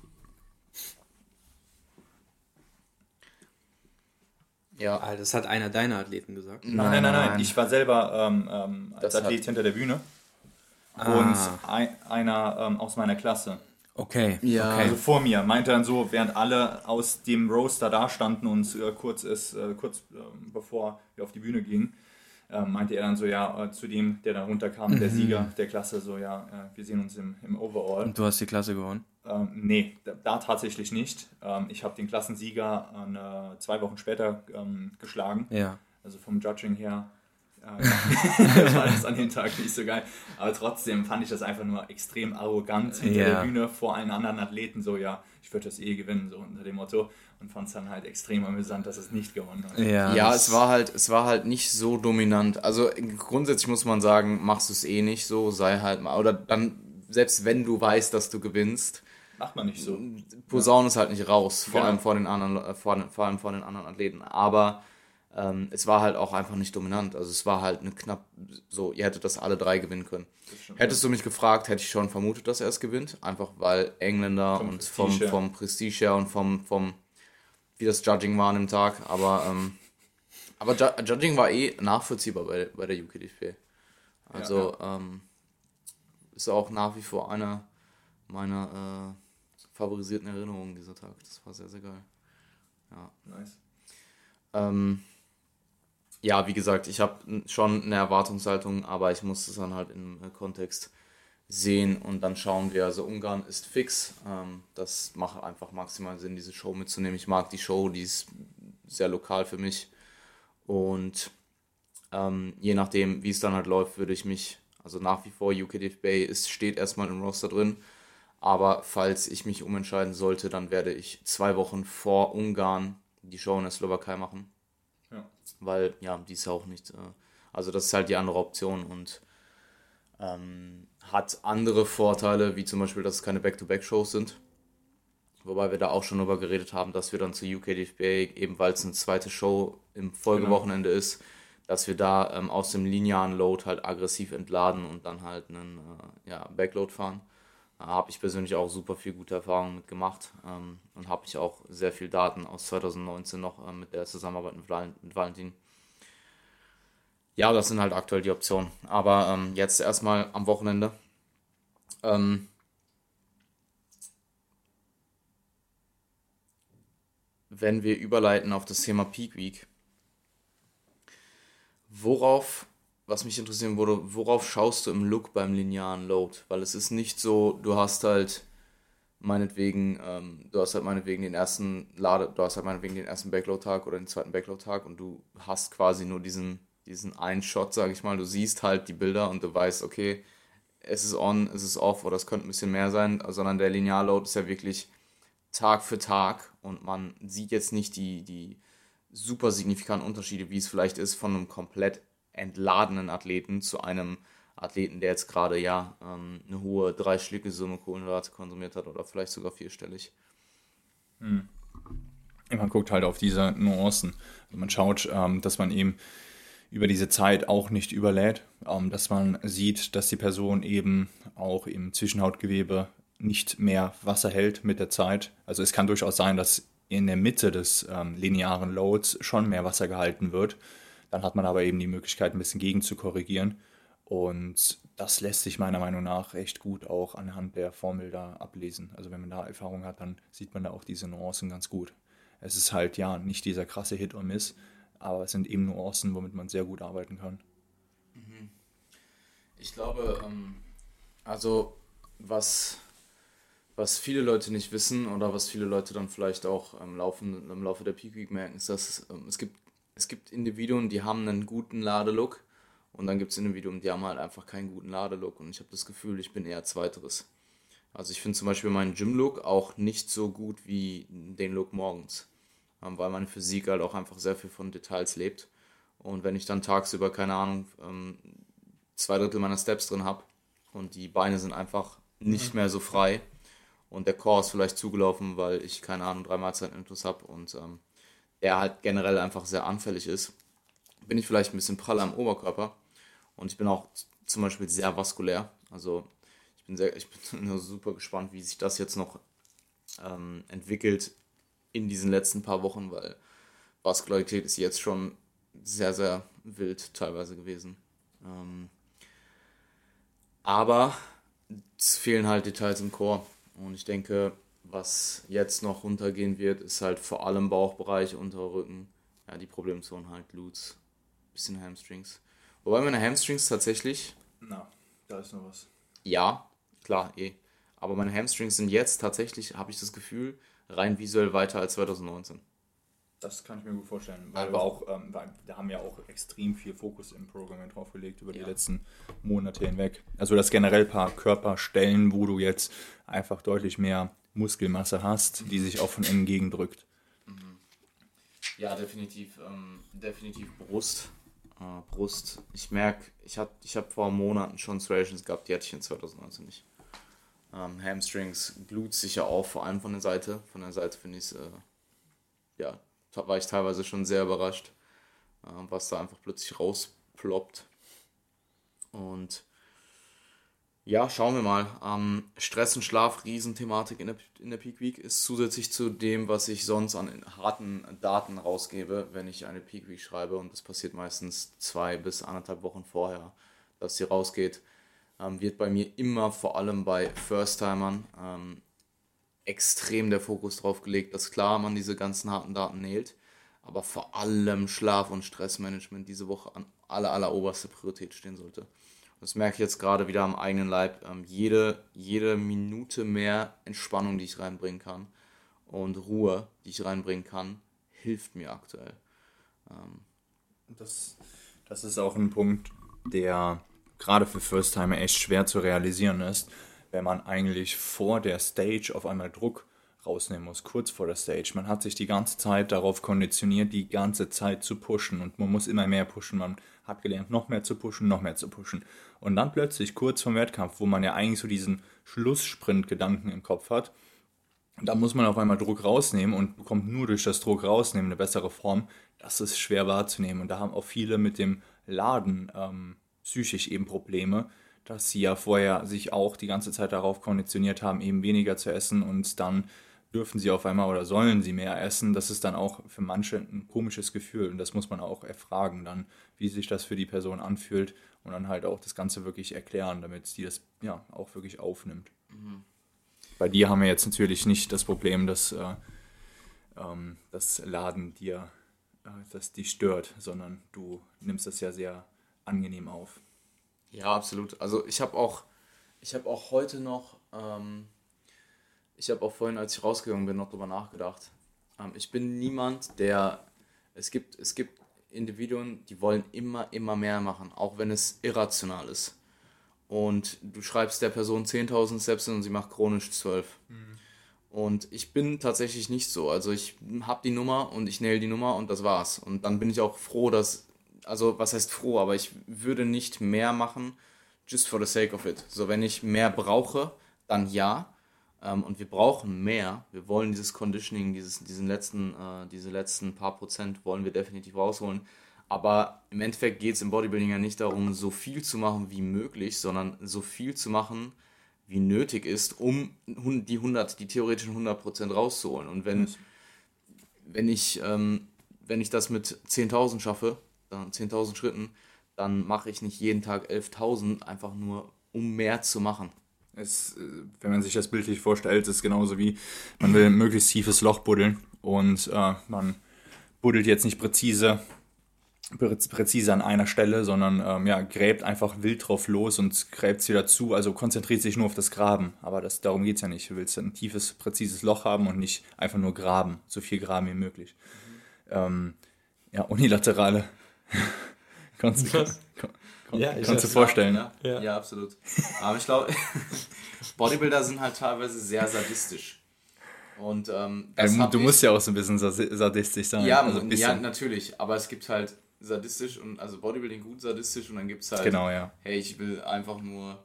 Ja. Ah, das hat einer deiner Athleten gesagt. Nein, nein, nein, nein. Ich war selber ähm, ähm, als das Athlet hinter der Bühne. Ah. Und ein, einer ähm, aus meiner Klasse. Okay. Ja. Okay. Also vor mir meinte dann so, während alle aus dem Roaster da standen und äh, kurz ist, äh, kurz äh, bevor wir auf die Bühne gingen, ähm, meinte er dann so, ja, äh, zu dem, der da runterkam, mhm. der Sieger der Klasse, so, ja, äh, wir sehen uns im, im Overall. Und du hast die Klasse gewonnen? Ähm, nee, da, da, tatsächlich nicht. Ähm, ich habe den Klassensieger äh, zwei Wochen später ähm, geschlagen. Ja. Also vom Judging her. Äh, [LAUGHS] das war das an dem Tag nicht so geil. Aber trotzdem fand ich das einfach nur extrem arrogant hinter ja. der Bühne vor allen anderen Athleten. So, ja, ich würde das eh gewinnen, so unter dem Motto und fand es dann halt extrem amüsant, dass es nicht gewonnen hat. Ja, ja es war halt, es war halt nicht so dominant. Also grundsätzlich muss man sagen, machst du es eh nicht so, sei halt mal, oder dann, selbst wenn du weißt, dass du gewinnst, macht man nicht so. Posaune ja. ist halt nicht raus, vor genau. allem vor den anderen, vor, vor allem vor den anderen Athleten. Aber ähm, es war halt auch einfach nicht dominant. Also es war halt eine knapp, so, ihr hättet das alle drei gewinnen können. Hättest du mich gefragt, hätte ich schon vermutet, dass er es gewinnt. Einfach weil Engländer vom und vom, vom Prestige her und vom, vom wie das Judging war an dem Tag, aber, ähm, aber Ju Judging war eh nachvollziehbar bei, bei der UKDP. Also ja, ja. Ähm, ist auch nach wie vor einer meiner äh, favorisierten Erinnerungen dieser Tag. Das war sehr, sehr geil. Ja. Nice. Ähm, ja, wie gesagt, ich habe schon eine Erwartungshaltung, aber ich muss es dann halt im äh, Kontext sehen und dann schauen wir. Also Ungarn ist fix. Ähm, das macht einfach maximal Sinn, diese Show mitzunehmen. Ich mag die Show, die ist sehr lokal für mich. Und ähm, je nachdem, wie es dann halt läuft, würde ich mich, also nach wie vor UKDF Bay ist, steht erstmal im Roster drin. Aber falls ich mich umentscheiden sollte, dann werde ich zwei Wochen vor Ungarn die Show in der Slowakei machen. Weil, ja, die ist auch nicht, äh, also das ist halt die andere Option und ähm, hat andere Vorteile, wie zum Beispiel, dass es keine Back-to-Back-Shows sind. Wobei wir da auch schon darüber geredet haben, dass wir dann zu UKDFBA, eben weil es eine zweite Show im Folgewochenende genau. ist, dass wir da ähm, aus dem linearen Load halt aggressiv entladen und dann halt einen äh, ja, Backload fahren. Habe ich persönlich auch super viel gute Erfahrungen mit gemacht ähm, und habe ich auch sehr viel Daten aus 2019 noch äh, mit der Zusammenarbeit mit, mit Valentin ja, das sind halt aktuell die Optionen. Aber ähm, jetzt erstmal am Wochenende. Ähm, wenn wir überleiten auf das Thema Peak Week, worauf, was mich interessieren würde, worauf schaust du im Look beim linearen Load? Weil es ist nicht so, du hast halt meinetwegen, ähm, du hast halt meinetwegen den ersten Lade, du hast halt meinetwegen den ersten Backload-Tag oder den zweiten Backload-Tag und du hast quasi nur diesen diesen einen Shot, sage ich mal. Du siehst halt die Bilder und du weißt, okay, es ist on, es ist off oder es könnte ein bisschen mehr sein, sondern der Linearload ist ja wirklich Tag für Tag und man sieht jetzt nicht die, die super signifikanten Unterschiede, wie es vielleicht ist von einem komplett entladenen Athleten zu einem Athleten, der jetzt gerade ja ähm, eine hohe dreistellige Summe Kohlenhydrate konsumiert hat oder vielleicht sogar vierstellig. Hm. Man guckt halt auf diese Nuancen. Also man schaut, ähm, dass man eben über diese Zeit auch nicht überlädt, ähm, dass man sieht, dass die Person eben auch im Zwischenhautgewebe nicht mehr Wasser hält mit der Zeit. Also es kann durchaus sein, dass in der Mitte des ähm, linearen Loads schon mehr Wasser gehalten wird. Dann hat man aber eben die Möglichkeit, ein bisschen gegen zu korrigieren. Und das lässt sich meiner Meinung nach echt gut auch anhand der Formel da ablesen. Also wenn man da Erfahrung hat, dann sieht man da auch diese Nuancen ganz gut. Es ist halt ja nicht dieser krasse Hit or Miss, aber es sind eben Nuancen, womit man sehr gut arbeiten kann. Mhm. Ich glaube, ähm, also was, was viele Leute nicht wissen oder was viele Leute dann vielleicht auch im, Laufen, im Laufe der Peak Week merken, ist, dass ähm, es, gibt, es gibt Individuen, die haben einen guten Ladelook und dann gibt es Individuen, die haben halt einfach keinen guten Ladelook und ich habe das Gefühl, ich bin eher zweiteres. Also ich finde zum Beispiel meinen Gym-Look auch nicht so gut wie den Look morgens, ähm, weil meine Physik halt auch einfach sehr viel von Details lebt. Und wenn ich dann tagsüber, keine Ahnung, ähm, zwei Drittel meiner Steps drin habe und die Beine sind einfach nicht mhm. mehr so frei und der Core ist vielleicht zugelaufen, weil ich, keine Ahnung, drei Mahlzeiten Intus habe und ähm, er halt generell einfach sehr anfällig ist, bin ich vielleicht ein bisschen praller am Oberkörper und ich bin auch zum Beispiel sehr vaskulär. Also ich bin sehr, ich bin [LAUGHS] super gespannt, wie sich das jetzt noch ähm, entwickelt in diesen letzten paar Wochen, weil Vaskularität ist jetzt schon sehr, sehr wild teilweise gewesen. Ähm, aber es fehlen halt Details im Chor. Und ich denke, was jetzt noch runtergehen wird, ist halt vor allem Bauchbereich, Unterrücken, ja, die Problemzonen halt, Glutes, bisschen Hamstrings. Wobei meine Hamstrings tatsächlich. Na, da ist noch was. Ja, klar, eh. Aber meine Hamstrings sind jetzt tatsächlich, habe ich das Gefühl, rein visuell weiter als 2019. Das kann ich mir gut vorstellen, weil also, wir auch, ähm, da haben ja auch extrem viel Fokus im Programm drauf gelegt über die ja. letzten Monate hinweg. Also das generell paar Körperstellen, wo du jetzt einfach deutlich mehr Muskelmasse hast, die sich auch von innen gegendrückt. Ja, definitiv, ähm, definitiv Brust äh, Brust. Ich merke, ich habe ich hab vor Monaten schon Striations gehabt, die hatte ich in 2019 nicht. Ähm, Hamstrings, Glutes sicher auch, vor allem von der Seite. Von der Seite finde ich es, äh, ja, war ich teilweise schon sehr überrascht, äh, was da einfach plötzlich rausploppt. Und ja, schauen wir mal. Ähm, Stress und Schlaf, Riesenthematik in der, in der Peak Week, ist zusätzlich zu dem, was ich sonst an harten Daten rausgebe, wenn ich eine Peak Week schreibe. Und das passiert meistens zwei bis anderthalb Wochen vorher, dass sie rausgeht. Ähm, wird bei mir immer vor allem bei First-Timern ähm, extrem der Fokus drauf gelegt, dass klar man diese ganzen harten Daten näht, aber vor allem Schlaf- und Stressmanagement diese Woche an aller, aller oberster Priorität stehen sollte. Das merke ich jetzt gerade wieder am eigenen Leib. Ähm, jede, jede Minute mehr Entspannung, die ich reinbringen kann und Ruhe, die ich reinbringen kann, hilft mir aktuell. Ähm, das, das ist auch ein Punkt, der gerade für First-Timer echt schwer zu realisieren ist, wenn man eigentlich vor der Stage auf einmal Druck rausnehmen muss, kurz vor der Stage. Man hat sich die ganze Zeit darauf konditioniert, die ganze Zeit zu pushen und man muss immer mehr pushen. Man hat gelernt, noch mehr zu pushen, noch mehr zu pushen. Und dann plötzlich, kurz vorm Wettkampf, wo man ja eigentlich so diesen Schlusssprint-Gedanken im Kopf hat, da muss man auf einmal Druck rausnehmen und bekommt nur durch das Druck rausnehmen eine bessere Form. Das ist schwer wahrzunehmen. Und da haben auch viele mit dem Laden ähm, psychisch eben Probleme, dass sie ja vorher sich auch die ganze Zeit darauf konditioniert haben, eben weniger zu essen und dann dürfen sie auf einmal oder sollen sie mehr essen, das ist dann auch für manche ein komisches Gefühl und das muss man auch erfragen dann, wie sich das für die Person anfühlt und dann halt auch das Ganze wirklich erklären, damit sie das ja auch wirklich aufnimmt. Mhm. Bei dir haben wir jetzt natürlich nicht das Problem, dass äh, ähm, das Laden dir, äh, dass die stört, sondern du nimmst das ja sehr angenehm auf. Ja, absolut. Also ich habe auch, ich habe auch heute noch ähm, ich habe auch vorhin, als ich rausgegangen bin, noch darüber nachgedacht. Ähm, ich bin niemand, der. Es gibt, es gibt Individuen, die wollen immer, immer mehr machen, auch wenn es irrational ist. Und du schreibst der Person 10.000 Steps und sie macht chronisch 12. Mhm. Und ich bin tatsächlich nicht so. Also ich habe die Nummer und ich nail die Nummer und das war's. Und dann bin ich auch froh, dass, also was heißt froh, aber ich würde nicht mehr machen, just for the sake of it. So, wenn ich mehr brauche, dann ja. Ähm, und wir brauchen mehr. Wir wollen dieses Conditioning, dieses, diesen letzten, äh, diese letzten paar Prozent wollen wir definitiv rausholen. Aber im Endeffekt geht es im Bodybuilding ja nicht darum, so viel zu machen wie möglich, sondern so viel zu machen, wie nötig ist, um die 100, die theoretischen 100% rauszuholen. Und wenn, wenn, ich, ähm, wenn ich das mit 10.000 schaffe, dann 10.000 Schritten, dann mache ich nicht jeden Tag 11.000, einfach nur um mehr zu machen. Es, äh, wenn man sich das bildlich vorstellt, ist es genauso wie, man will ein möglichst tiefes Loch buddeln und äh, man buddelt jetzt nicht präzise, präzise an einer Stelle, sondern ähm, ja, gräbt einfach wild drauf los und gräbt es wieder zu, also konzentriert sich nur auf das Graben. Aber das, darum geht es ja nicht. Du willst ein tiefes, präzises Loch haben und nicht einfach nur graben, so viel graben wie möglich. Mhm. Ähm, ja, unilaterale. [LAUGHS] kannst, ja, kannst du vorstellen. Ja, ja. ja, absolut. Aber ich glaube, [LAUGHS] Bodybuilder sind halt teilweise sehr sadistisch. Und ähm, du musst ja auch so ein bisschen sadistisch sein. Ja, also ja, natürlich. Aber es gibt halt sadistisch und also Bodybuilding gut sadistisch und dann gibt es halt, genau, ja. hey, ich will einfach nur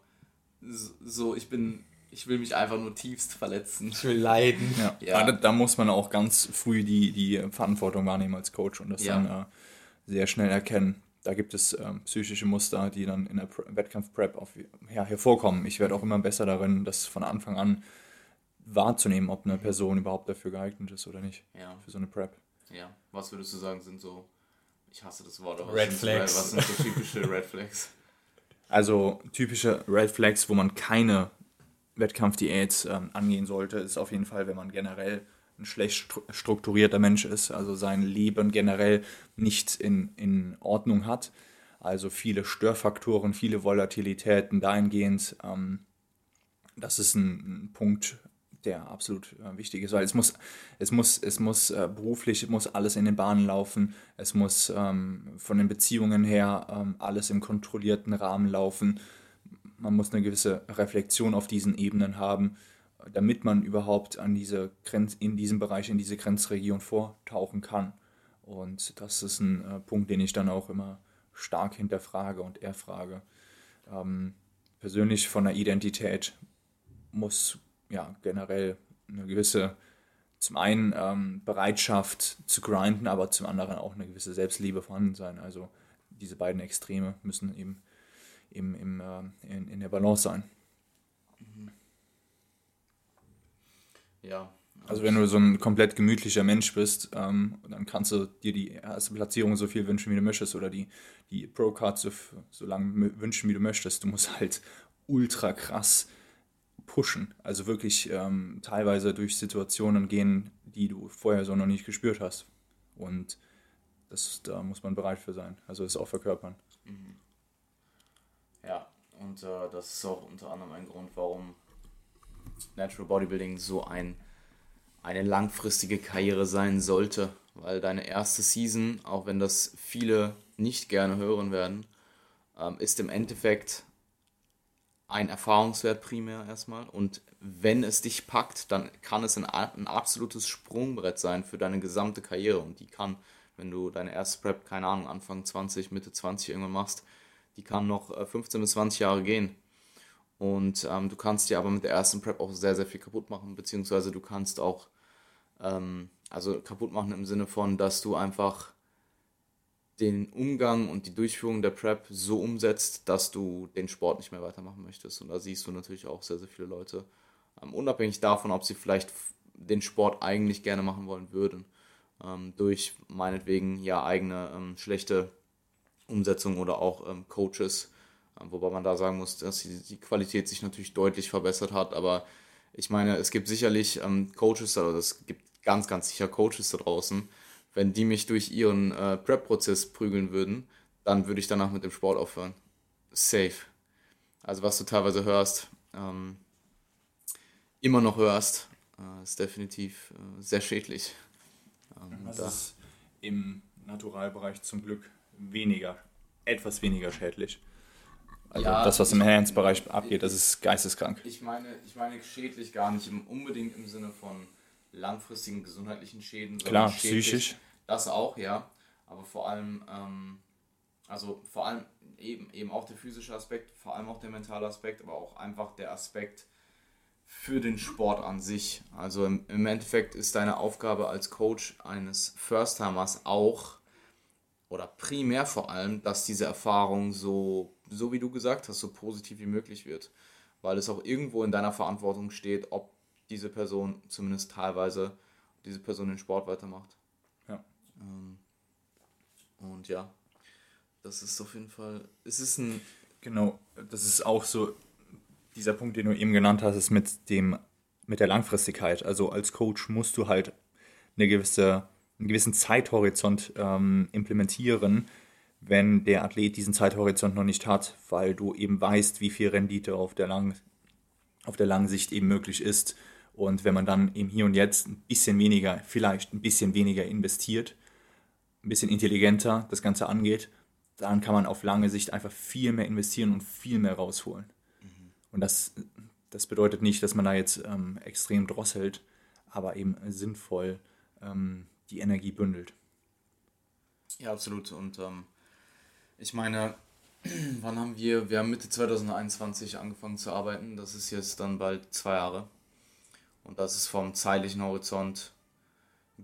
so, ich bin, ich will mich einfach nur tiefst verletzen. Ich will leiden. Ja, ja. Da, da, muss man auch ganz früh die, die Verantwortung wahrnehmen als Coach und das ja. dann äh, sehr schnell erkennen. Da gibt es äh, psychische Muster, die dann in der Wettkampf-Prep ja, hervorkommen. Ich werde auch immer besser darin, das von Anfang an wahrzunehmen, ob eine Person überhaupt dafür geeignet ist oder nicht. Ja. Für so eine Prep. Ja. Was würdest du sagen, sind so, ich hasse das Wort, aber Red Flags. was sind so typische Red Flags? [LAUGHS] Also typische Red Flags, wo man keine Wettkampfdiät ähm, angehen sollte, ist auf jeden Fall, wenn man generell ein schlecht strukturierter Mensch ist, also sein Leben generell nicht in, in Ordnung hat. Also viele Störfaktoren, viele Volatilitäten dahingehend. Ähm, das ist ein, ein Punkt, der absolut äh, wichtig ist, weil es muss, es muss, es muss äh, beruflich muss alles in den Bahnen laufen, es muss ähm, von den Beziehungen her ähm, alles im kontrollierten Rahmen laufen. Man muss eine gewisse Reflexion auf diesen Ebenen haben, damit man überhaupt an diese Grenz, in diesem Bereich, in diese Grenzregion vortauchen kann. Und das ist ein äh, Punkt, den ich dann auch immer stark hinterfrage und erfrage. Ähm, persönlich von der Identität muss ja, generell eine gewisse, zum einen ähm, Bereitschaft zu grinden, aber zum anderen auch eine gewisse Selbstliebe vorhanden sein. Also diese beiden Extreme müssen eben, eben im, äh, in, in der Balance sein. Mhm. Ja. Also wenn du so ein komplett gemütlicher Mensch bist, ähm, dann kannst du dir die erste Platzierung so viel wünschen, wie du möchtest, oder die, die Pro-Card so, so lange wünschen, wie du möchtest. Du musst halt ultra krass pushen. Also wirklich ähm, teilweise durch Situationen gehen, die du vorher so noch nicht gespürt hast. Und das, da muss man bereit für sein. Also es auch verkörpern. Mhm. Ja, und äh, das ist auch unter anderem ein Grund, warum Natural Bodybuilding so ein, eine langfristige Karriere sein sollte. Weil deine erste Season, auch wenn das viele nicht gerne hören werden, ähm, ist im Endeffekt ein Erfahrungswert primär erstmal. Und wenn es dich packt, dann kann es ein, ein absolutes Sprungbrett sein für deine gesamte Karriere. Und die kann, wenn du deine erste Prep, keine Ahnung, Anfang 20, Mitte 20 irgendwann machst, die kann noch 15 äh, bis 20 Jahre gehen. Und ähm, du kannst dir aber mit der ersten Prep auch sehr, sehr viel kaputt machen, beziehungsweise du kannst auch, ähm, also kaputt machen im Sinne von, dass du einfach den Umgang und die Durchführung der Prep so umsetzt, dass du den Sport nicht mehr weitermachen möchtest. Und da siehst du natürlich auch sehr, sehr viele Leute, ähm, unabhängig davon, ob sie vielleicht den Sport eigentlich gerne machen wollen würden, ähm, durch meinetwegen ja eigene ähm, schlechte Umsetzung oder auch ähm, Coaches, wobei man da sagen muss, dass die, die, Qualität sich natürlich deutlich verbessert hat, aber ich meine, es gibt sicherlich ähm, Coaches, oder es gibt ganz, ganz sicher Coaches da draußen, wenn die mich durch ihren äh, Prep-Prozess prügeln würden, dann würde ich danach mit dem Sport aufhören. Safe. Also was du teilweise hörst, ähm, immer noch hörst, äh, ist definitiv äh, sehr schädlich. Ähm, das da. ist im Naturalbereich zum Glück weniger, etwas weniger schädlich. Also ja, das, was im Hands-Bereich abgeht, das ist geisteskrank. Ich meine, ich meine schädlich gar nicht unbedingt im Sinne von langfristigen gesundheitlichen Schäden. Klar, psychisch. Das auch, ja. Aber vor allem, ähm, also vor allem eben, eben auch der physische Aspekt, vor allem auch der mentale Aspekt, aber auch einfach der Aspekt für den Sport an sich. Also im, im Endeffekt ist deine Aufgabe als Coach eines First-Timers auch, oder primär vor allem, dass diese Erfahrung so, so wie du gesagt hast, so positiv wie möglich wird. Weil es auch irgendwo in deiner Verantwortung steht, ob diese Person zumindest teilweise diese Person den Sport weitermacht. Ja. Ähm, und ja. das ist auf jeden Fall. Es ist ein. Genau, das ist auch so dieser Punkt, den du eben genannt hast, ist mit dem mit der Langfristigkeit. Also als Coach musst du halt eine gewisse, einen gewissen Zeithorizont ähm, implementieren, wenn der Athlet diesen Zeithorizont noch nicht hat, weil du eben weißt, wie viel Rendite auf der langen, auf der langen Sicht eben möglich ist. Und wenn man dann im Hier und Jetzt ein bisschen weniger, vielleicht ein bisschen weniger investiert, ein bisschen intelligenter das Ganze angeht, dann kann man auf lange Sicht einfach viel mehr investieren und viel mehr rausholen. Mhm. Und das, das bedeutet nicht, dass man da jetzt ähm, extrem drosselt, aber eben sinnvoll ähm, die Energie bündelt. Ja, absolut. Und ähm, ich meine, [CLEARS THROAT] wann haben wir, wir haben Mitte 2021 angefangen zu arbeiten, das ist jetzt dann bald zwei Jahre. Und das ist vom zeitlichen Horizont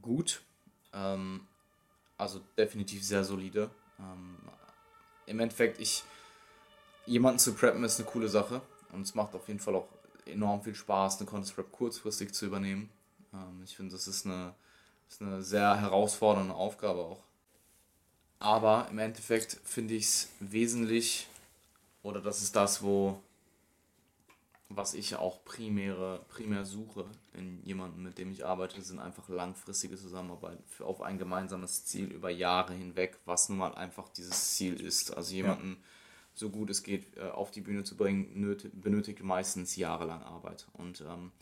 gut. Ähm, also definitiv sehr solide. Ähm, Im Endeffekt, ich, jemanden zu preppen ist eine coole Sache. Und es macht auf jeden Fall auch enorm viel Spaß, eine Contest Prep kurzfristig zu übernehmen. Ähm, ich finde, das ist eine, ist eine sehr herausfordernde Aufgabe auch. Aber im Endeffekt finde ich es wesentlich, oder das ist das, wo, was ich auch primäre, primär suche in jemandem, mit dem ich arbeite, sind einfach langfristige Zusammenarbeit für, auf ein gemeinsames Ziel über Jahre hinweg, was nun mal einfach dieses Ziel ist. Also jemanden ja. so gut es geht äh, auf die Bühne zu bringen, nötig, benötigt meistens jahrelang Arbeit. Und ähm,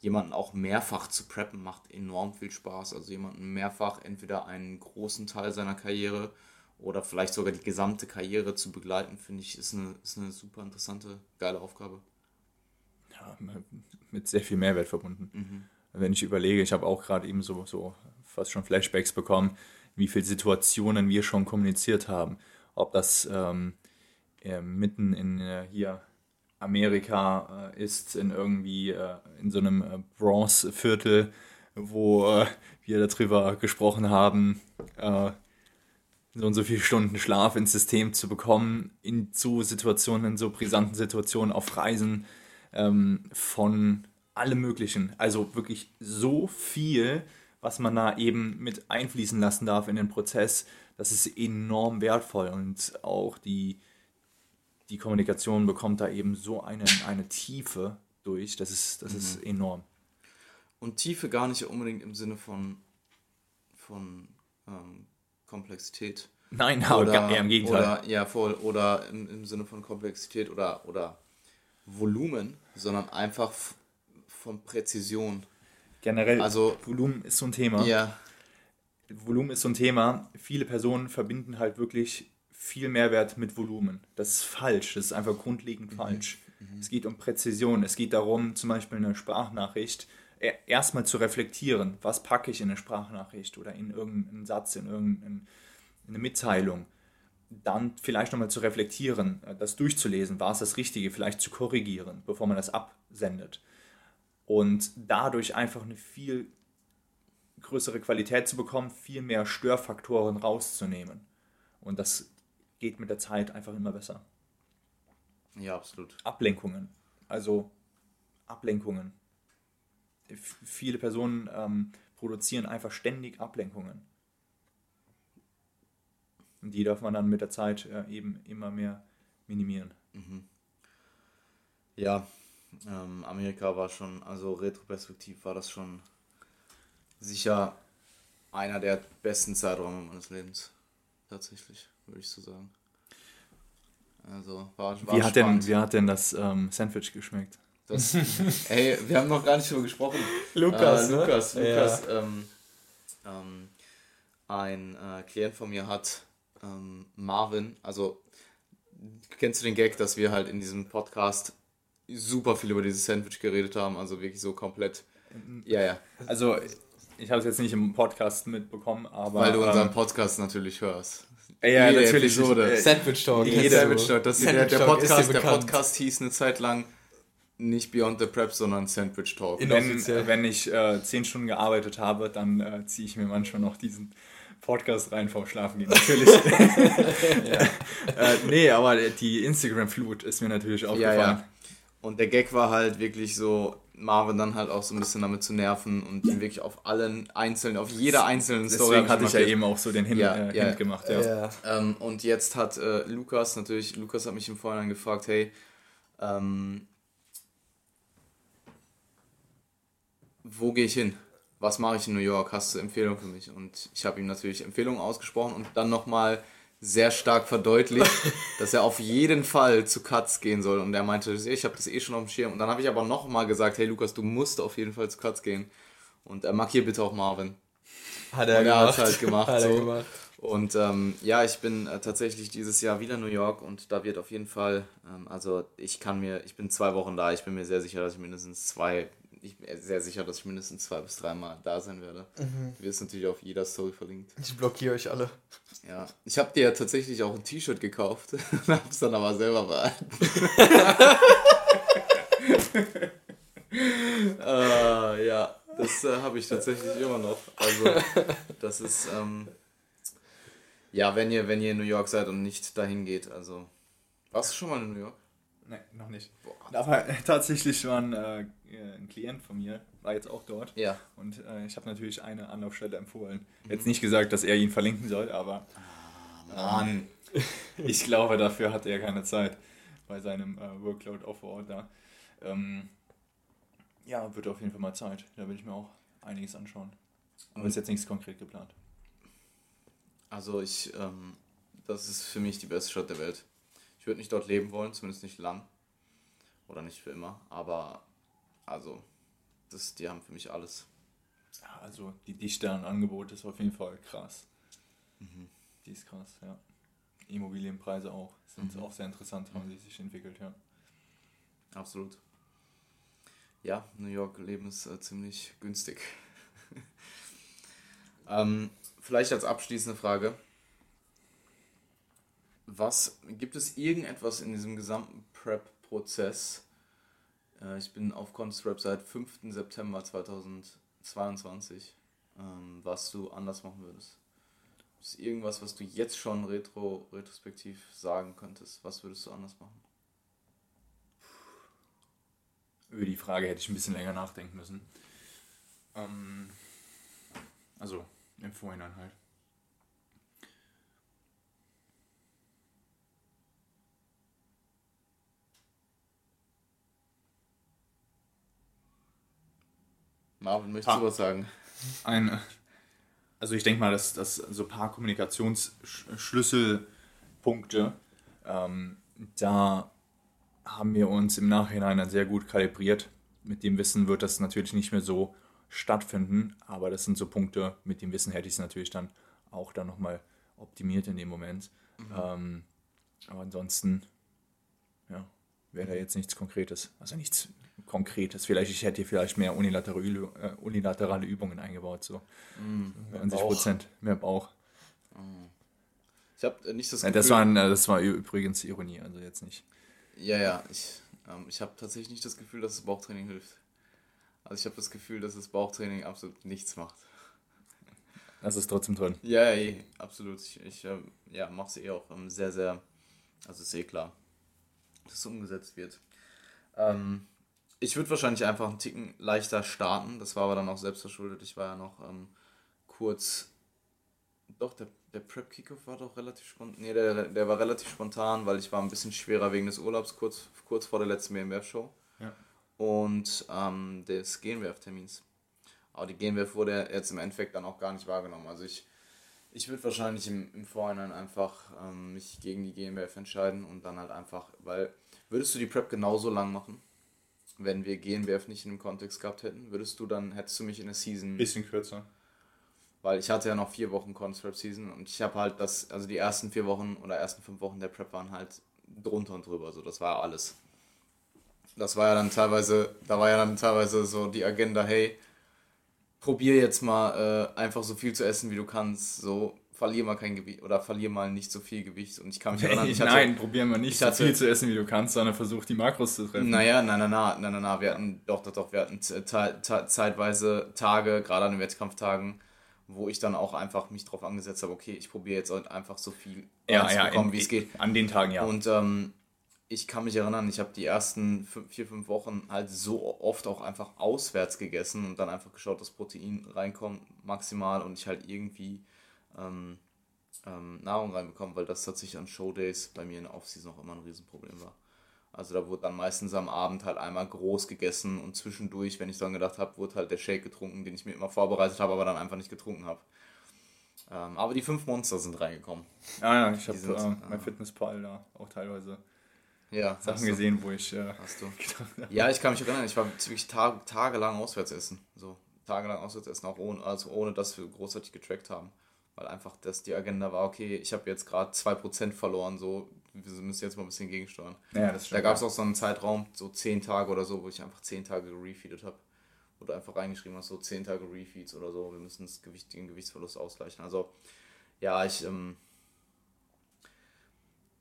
jemanden auch mehrfach zu preppen macht enorm viel Spaß. Also jemanden mehrfach entweder einen großen Teil seiner Karriere oder vielleicht sogar die gesamte Karriere zu begleiten, finde ich, ist eine, ist eine super interessante, geile Aufgabe. Ja, mit sehr viel Mehrwert verbunden. Mhm. Wenn ich überlege, ich habe auch gerade eben so, so fast schon Flashbacks bekommen, wie viele Situationen wir schon kommuniziert haben. Ob das ähm, äh, mitten in äh, hier Amerika äh, ist, in irgendwie äh, in so einem äh, Bronze-Viertel, wo äh, wir darüber gesprochen haben, äh, so und so viele Stunden Schlaf ins System zu bekommen, in so Situationen, in so brisanten Situationen auf Reisen ähm, von allem Möglichen. Also wirklich so viel, was man da eben mit einfließen lassen darf in den Prozess, das ist enorm wertvoll und auch die, die Kommunikation bekommt da eben so eine, eine Tiefe durch. Das ist, das mhm. ist enorm. Und Tiefe gar nicht unbedingt im Sinne von, von ähm, Komplexität. Nein, [LAUGHS] oder, eher im Gegenteil. Oder, ja, voll. Oder im, im Sinne von Komplexität oder, oder Volumen, sondern einfach von Präzision. Generell, also, Volumen ist so ein Thema. Ja. Volumen ist so ein Thema. Viele Personen verbinden halt wirklich viel Mehrwert mit Volumen. Das ist falsch, das ist einfach grundlegend mhm. falsch. Mhm. Es geht um Präzision. Es geht darum, zum Beispiel eine Sprachnachricht e-, erstmal zu reflektieren, was packe ich in eine Sprachnachricht oder in irgendeinen Satz, in irgendeine Mitteilung. Dann vielleicht nochmal zu reflektieren, äh, das durchzulesen, war es das Richtige, vielleicht zu korrigieren, bevor man das absendet. Und dadurch einfach eine viel größere Qualität zu bekommen, viel mehr Störfaktoren rauszunehmen. Und das geht mit der Zeit einfach immer besser. Ja, absolut. Ablenkungen. Also Ablenkungen. F viele Personen ähm, produzieren einfach ständig Ablenkungen. Und die darf man dann mit der Zeit äh, eben immer mehr minimieren. Mhm. Ja, ähm, Amerika war schon, also retroperspektiv war das schon sicher einer der besten Zeiträume meines Lebens. Tatsächlich würde ich so sagen. Also war, war wie, hat denn, wie hat denn das ähm, Sandwich geschmeckt? Das, [LAUGHS] ey, wir haben noch gar nicht darüber gesprochen. Lukas, äh, Lukas, ne? Lukas. Ja. Ähm, ähm, ein äh, Klient von mir hat ähm, Marvin, also kennst du den Gag, dass wir halt in diesem Podcast super viel über dieses Sandwich geredet haben, also wirklich so komplett. Ja, ja. Also ich habe es jetzt nicht im Podcast mitbekommen, aber. Weil du unseren ähm, Podcast natürlich hörst. Ja, jede natürlich. Episode. Äh, Sandwich Talk. Jede Sandwich Talk. Das Sandwich der, der, Podcast, der Podcast hieß eine Zeit lang nicht Beyond the Prep, sondern Sandwich Talk. Wenn, wenn ich äh, zehn Stunden gearbeitet habe, dann äh, ziehe ich mir manchmal noch diesen Podcast rein vorm Schlafen gehen. Natürlich. ja. [LAUGHS] [LAUGHS] äh, nee, aber die Instagram-Flut ist mir natürlich aufgefallen. Ja, ja. Und der Gag war halt wirklich so, Marvin dann halt auch so ein bisschen damit zu nerven und ihn wirklich auf allen einzelnen, auf jeder einzelnen Story. Deswegen hatte ich ja eben auch so den Hin, Ja, äh, ja. Hint gemacht. Ja. Ähm, und jetzt hat äh, Lukas natürlich, Lukas hat mich im Vorhinein gefragt, hey, ähm, wo gehe ich hin? Was mache ich in New York? Hast du Empfehlungen für mich? Und ich habe ihm natürlich Empfehlungen ausgesprochen und dann nochmal sehr stark verdeutlicht, [LAUGHS] dass er auf jeden Fall zu Katz gehen soll. Und er meinte, ich habe das eh schon auf dem Schirm. Und dann habe ich aber nochmal gesagt, hey Lukas, du musst auf jeden Fall zu Katz gehen. Und äh, markier bitte auch Marvin. Hat Und er hat halt gemacht. [LAUGHS] Hat er so. gemacht. Und ähm, ja, ich bin äh, tatsächlich dieses Jahr wieder in New York und da wird auf jeden Fall, ähm, also ich kann mir, ich bin zwei Wochen da, ich bin mir sehr sicher, dass ich mindestens zwei, ich bin sehr sicher, dass ich mindestens zwei bis dreimal da sein werde. Du wirst natürlich auf jeder Story verlinkt. Ich blockiere euch alle. Ja, ich habe dir ja tatsächlich auch ein T-Shirt gekauft, [LAUGHS] hab's dann aber selber behalten. [LAUGHS] äh, ja, das äh, habe ich tatsächlich immer noch. Also, das ist, ähm, ja, wenn ihr, wenn ihr in New York seid und nicht dahin geht, also. Warst du schon mal in New York? Nee, noch nicht. Aber äh, tatsächlich war ein, äh, ein Klient von mir, war jetzt auch dort. Ja. Und äh, ich habe natürlich eine Anlaufstelle empfohlen. Jetzt nicht gesagt, dass er ihn verlinken soll, aber Mann. [LAUGHS] ich glaube, dafür hat er keine Zeit bei seinem äh, Workload Ort da. Ähm, ja, wird auf jeden Fall mal Zeit. Da will ich mir auch einiges anschauen. Aber ist jetzt nichts konkret geplant. Also ich, ähm, das ist für mich die beste Stadt der Welt. Ich würde nicht dort leben wollen, zumindest nicht lang. Oder nicht für immer. Aber, also, das, die haben für mich alles. Also die Dichte an Angebot ist auf jeden Fall krass. Die ist krass, ja. Immobilienpreise auch. Sind auch sehr interessant, haben die sich entwickelt, ja. Absolut. Ja, New York Leben ist äh, ziemlich günstig. [LAUGHS] ähm, vielleicht als abschließende Frage. Was gibt es irgendetwas in diesem gesamten Prep-Prozess? Äh, ich bin auf Constrap seit 5. September 2022, ähm, was du anders machen würdest. Ist irgendwas, was du jetzt schon retro, retrospektiv sagen könntest? Was würdest du anders machen? Über die Frage hätte ich ein bisschen länger nachdenken müssen. Ähm, also im Vorhinein halt. Marvin, möchtest du was sagen? Ein, also ich denke mal, dass, dass so ein paar Kommunikationsschlüsselpunkte, ähm, da haben wir uns im Nachhinein dann sehr gut kalibriert. Mit dem Wissen wird das natürlich nicht mehr so stattfinden, aber das sind so Punkte, mit dem Wissen hätte ich es natürlich dann auch dann nochmal optimiert in dem Moment. Ähm, aber ansonsten, ja, wäre da jetzt nichts Konkretes. Also nichts Konkretes. Vielleicht, ich hätte hier vielleicht mehr unilaterale, äh, unilaterale Übungen eingebaut, so. 90 Prozent mehr Bauch. Ich habe nicht das Ja, Gefühl. das, war äh, das war übrigens Ironie, also jetzt nicht. ja, ja. Ich, ähm, ich habe tatsächlich nicht das Gefühl, dass das Bauchtraining hilft. Also ich habe das Gefühl, dass das Bauchtraining absolut nichts macht. Das ist trotzdem drin. Ja, ja, eh, absolut. Ich, ich ähm, ja, mache es eh auch ähm, sehr, sehr. Also ist eh klar, dass es umgesetzt wird. Ähm, ich würde wahrscheinlich einfach einen Ticken leichter starten. Das war aber dann auch selbst verschuldet. Ich war ja noch ähm, kurz. Doch, der, der Prep Kickoff war doch relativ spontan. Nee, der, der war relativ spontan, weil ich war ein bisschen schwerer wegen des Urlaubs kurz, kurz vor der letzten BMWF-Show. Ja. Und ähm, des GNWF-Termins. Aber die GNWF wurde jetzt im Endeffekt dann auch gar nicht wahrgenommen. Also ich, ich würde wahrscheinlich im, im Vorhinein einfach ähm, mich gegen die GNWF entscheiden und dann halt einfach, weil würdest du die Prep genauso lang machen, wenn wir GNWF nicht in dem Kontext gehabt hätten? Würdest du dann, hättest du mich in der Season, Bisschen kürzer. weil ich hatte ja noch vier Wochen Constrap Season und ich habe halt das, also die ersten vier Wochen oder ersten fünf Wochen der Prep waren halt drunter und drüber, so das war alles. Das war ja dann teilweise, da war ja dann teilweise so die Agenda, hey, probier jetzt mal äh, einfach so viel zu essen, wie du kannst, so verlier mal kein Gewicht oder verlier mal nicht so viel Gewicht und ich kann mich erinnern, ich hatte, Nein, probieren wir nicht ich so hatte- viel zu essen, wie du kannst, sondern versuch die Makros zu treffen. Naja, nein, nein, nein, nein, nein, nein, wir hatten, doch, doch, doch, wir hatten ze- te- te- zeitweise Tage, gerade an den Wettkampftagen, wo ich dann auch einfach mich drauf angesetzt habe, okay, ich probiere jetzt halt einfach so viel ja, ja, reinzubekommen, in, wie es geht. An den Tagen, ja. Und ähm, ich kann mich erinnern, ich habe die ersten fünf, vier, fünf Wochen halt so oft auch einfach auswärts gegessen und dann einfach geschaut, dass Protein reinkommt maximal und ich halt irgendwie ähm, ähm, Nahrung reinbekomme, weil das tatsächlich an Showdays bei mir in der Offseason auch immer ein Riesenproblem war. Also da wurde dann meistens am Abend halt einmal groß gegessen und zwischendurch, wenn ich dran gedacht habe, wurde halt der Shake getrunken, den ich mir immer vorbereitet habe, aber dann einfach nicht getrunken habe. Ähm, aber die fünf Monster sind reingekommen. Ja, ja, ich habe äh, mein Fitnesspal da auch teilweise ja, Sachen gesehen, wo ich. Äh, hast du. [LAUGHS] ja, ich kann mich erinnern, ich war wirklich tag, tagelang auswärts essen. So, tagelang auswärts essen, auch ohne, also ohne dass wir großartig getrackt haben. Weil einfach das die Agenda war, okay, ich habe jetzt gerade 2% verloren, so, wir müssen jetzt mal ein bisschen gegensteuern. Ja, das da gab es auch so einen Zeitraum, so 10 Tage oder so, wo ich einfach 10 Tage gerefeedet habe. Wo du einfach reingeschrieben hast, so 10 Tage Refeeds oder so, wir müssen das Gewicht, den Gewichtsverlust ausgleichen. Also, ja, ich, ähm,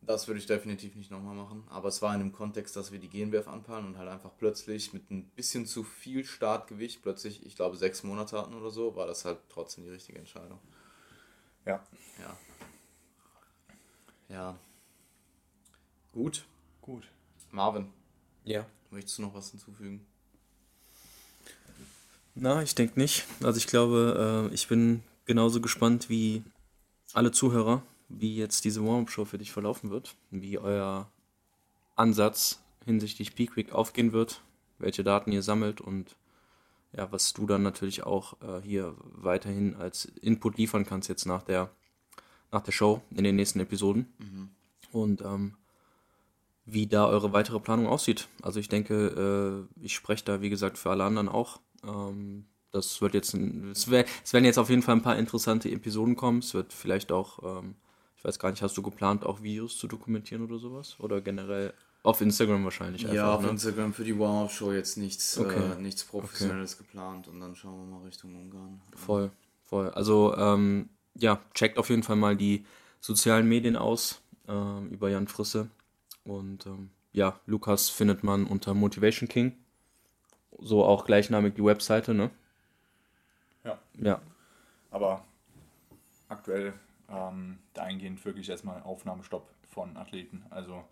das würde ich definitiv nicht nochmal machen. Aber es war in dem Kontext, dass wir die GNBF anpeilen und halt einfach plötzlich mit ein bisschen zu viel Startgewicht, plötzlich, ich glaube, sechs Monate hatten oder so, war das halt trotzdem die richtige Entscheidung. Ja. Ja. Ja. Gut. Gut. Marvin. Ja. Möchtest du noch was hinzufügen? Na, ich denke nicht. Also ich glaube, äh, ich bin genauso gespannt wie alle Zuhörer wie jetzt diese Warm-Up-Show für dich verlaufen wird, wie euer Ansatz hinsichtlich Peak Week aufgehen wird, welche Daten ihr sammelt und ja, was du dann natürlich auch äh, hier weiterhin als Input liefern kannst jetzt nach der, nach der Show in den nächsten Episoden. Mhm. Und ähm, wie da eure weitere Planung aussieht. Also ich denke, äh, ich spreche da wie gesagt für alle anderen auch. Ähm, das wird jetzt, es, wär, es werden jetzt auf jeden Fall ein paar interessante Episoden kommen. Es wird vielleicht auch ähm, weiß gar nicht, hast du geplant, auch Videos zu dokumentieren oder sowas? Oder generell auf Instagram wahrscheinlich einfach, Ja, auf ne? Instagram für die Warm-Up-Show jetzt nichts, okay. äh, nichts Professionelles okay. geplant und dann schauen wir mal Richtung Ungarn. Voll, voll. Also, ähm, ja, checkt auf jeden Fall mal die sozialen Medien aus äh, über Jan Frisse. Und ähm, ja, Lukas findet man unter Motivation King. So auch gleichnamig die Webseite, ne? Ja. Ja. Aber aktuell ähm, dahingehend wirklich erstmal Aufnahmestopp von Athleten. Also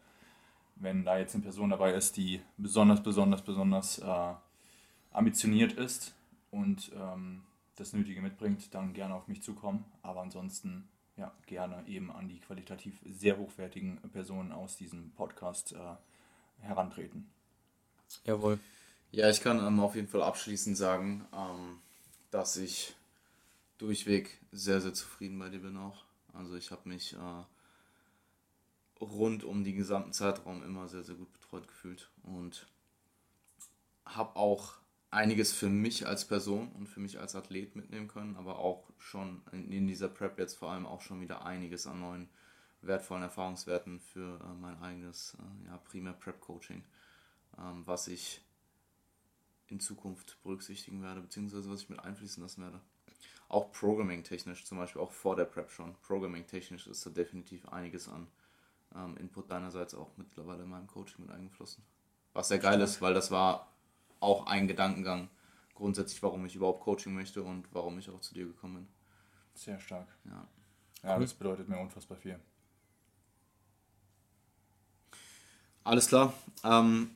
wenn da jetzt eine Person dabei ist, die besonders, besonders, besonders äh, ambitioniert ist und ähm, das Nötige mitbringt, dann gerne auf mich zukommen. Aber ansonsten ja, gerne eben an die qualitativ sehr hochwertigen Personen aus diesem Podcast äh, herantreten. Jawohl. Ja, ich kann ähm, auf jeden Fall abschließend sagen, ähm, dass ich durchweg sehr, sehr zufrieden bei dir bin auch. Also ich habe mich äh, rund um den gesamten Zeitraum immer sehr, sehr gut betreut gefühlt und habe auch einiges für mich als Person und für mich als Athlet mitnehmen können, aber auch schon in, dieser Prep jetzt vor allem auch schon wieder einiges an neuen wertvollen Erfahrungswerten für äh, mein eigenes äh, ja, primär Prep-Coaching, ähm, was ich in Zukunft berücksichtigen werde, beziehungsweise was ich mit einfließen lassen werde auch Programming-technisch, zum Beispiel auch vor der Prep schon. Programming-technisch ist da definitiv einiges an ähm, Input deinerseits auch mittlerweile in meinem Coaching mit eingeflossen. Was sehr geil ist, weil das war auch ein Gedankengang grundsätzlich, warum ich überhaupt Coaching möchte und warum ich auch zu dir gekommen bin. Sehr stark. Ja, ja das bedeutet mir unfassbar viel. Alles klar. Ähm,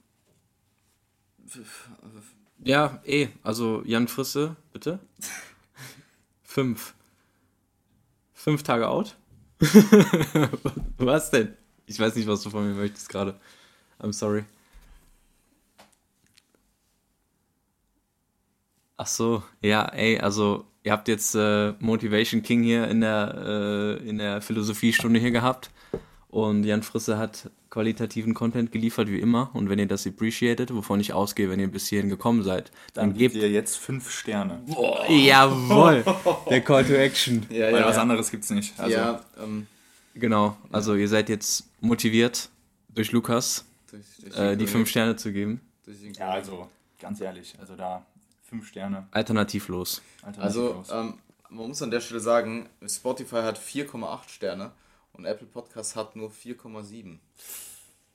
ja, eh, also Jan Frisse, bitte. [LAUGHS] Fünf. Fünf Tage out? [LAUGHS] was denn? Ich weiß nicht, was du von mir möchtest gerade. I'm sorry. Ach so, ja, ey, also ihr habt jetzt äh, Motivation King hier in der, äh, in der Philosophiestunde hier gehabt. Und Jan Frisse hat qualitativen Content geliefert, wie immer. Und wenn ihr das appreciated, wovon ich ausgehe, wenn ihr bis hierhin gekommen seid, dann, dann gebt ihr jetzt fünf Sterne. Boah. Jawohl, der Call to Action. [LAUGHS] Ja, Weil ja. was anderes gibt es nicht. Also, ja, ähm, genau. Also ihr seid jetzt motiviert durch Lukas durch, durch äh, die fünf Sterne zu geben. Ja, also ganz ehrlich, also da fünf Sterne. Alternativlos. Alternativlos. Also ähm, man muss an der Stelle sagen, Spotify hat 4,8 Sterne und Apple Podcast hat nur 4,7.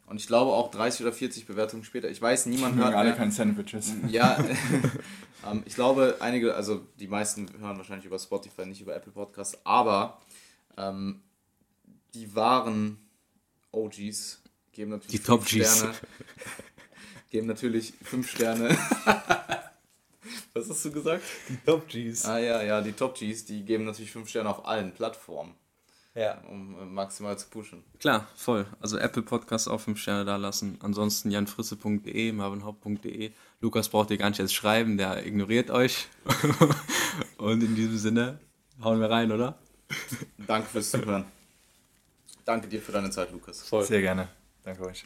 Und ich glaube auch 30 oder 40 Bewertungen später. Ich weiß, niemand hört. alle keine Sandwiches. [LAUGHS] Ja, [LAUGHS] ähm, ich glaube, einige, also die meisten hören wahrscheinlich über Spotify, nicht über Apple Podcast, aber ähm, die wahren OGs geben natürlich Die fünf Top-Gs. Sterne. [LAUGHS] Geben natürlich fünf Sterne. [LAUGHS] Was hast du gesagt? Die Top Gs. Ah ja, ja, die Top Gs, die geben natürlich fünf Sterne auf allen Plattformen, Ja. um äh, maximal zu pushen. Klar, voll. Also Apple Podcast auch 5 Sterne da lassen. Ansonsten janfrisse.de, marvinhaupt.de. Lukas braucht ihr gar nicht erst schreiben, der ignoriert euch. [LAUGHS] Und in diesem Sinne hauen wir rein, oder? Danke fürs Zuhören. Danke dir für deine Zeit, Lukas. Sehr gerne. Danke euch.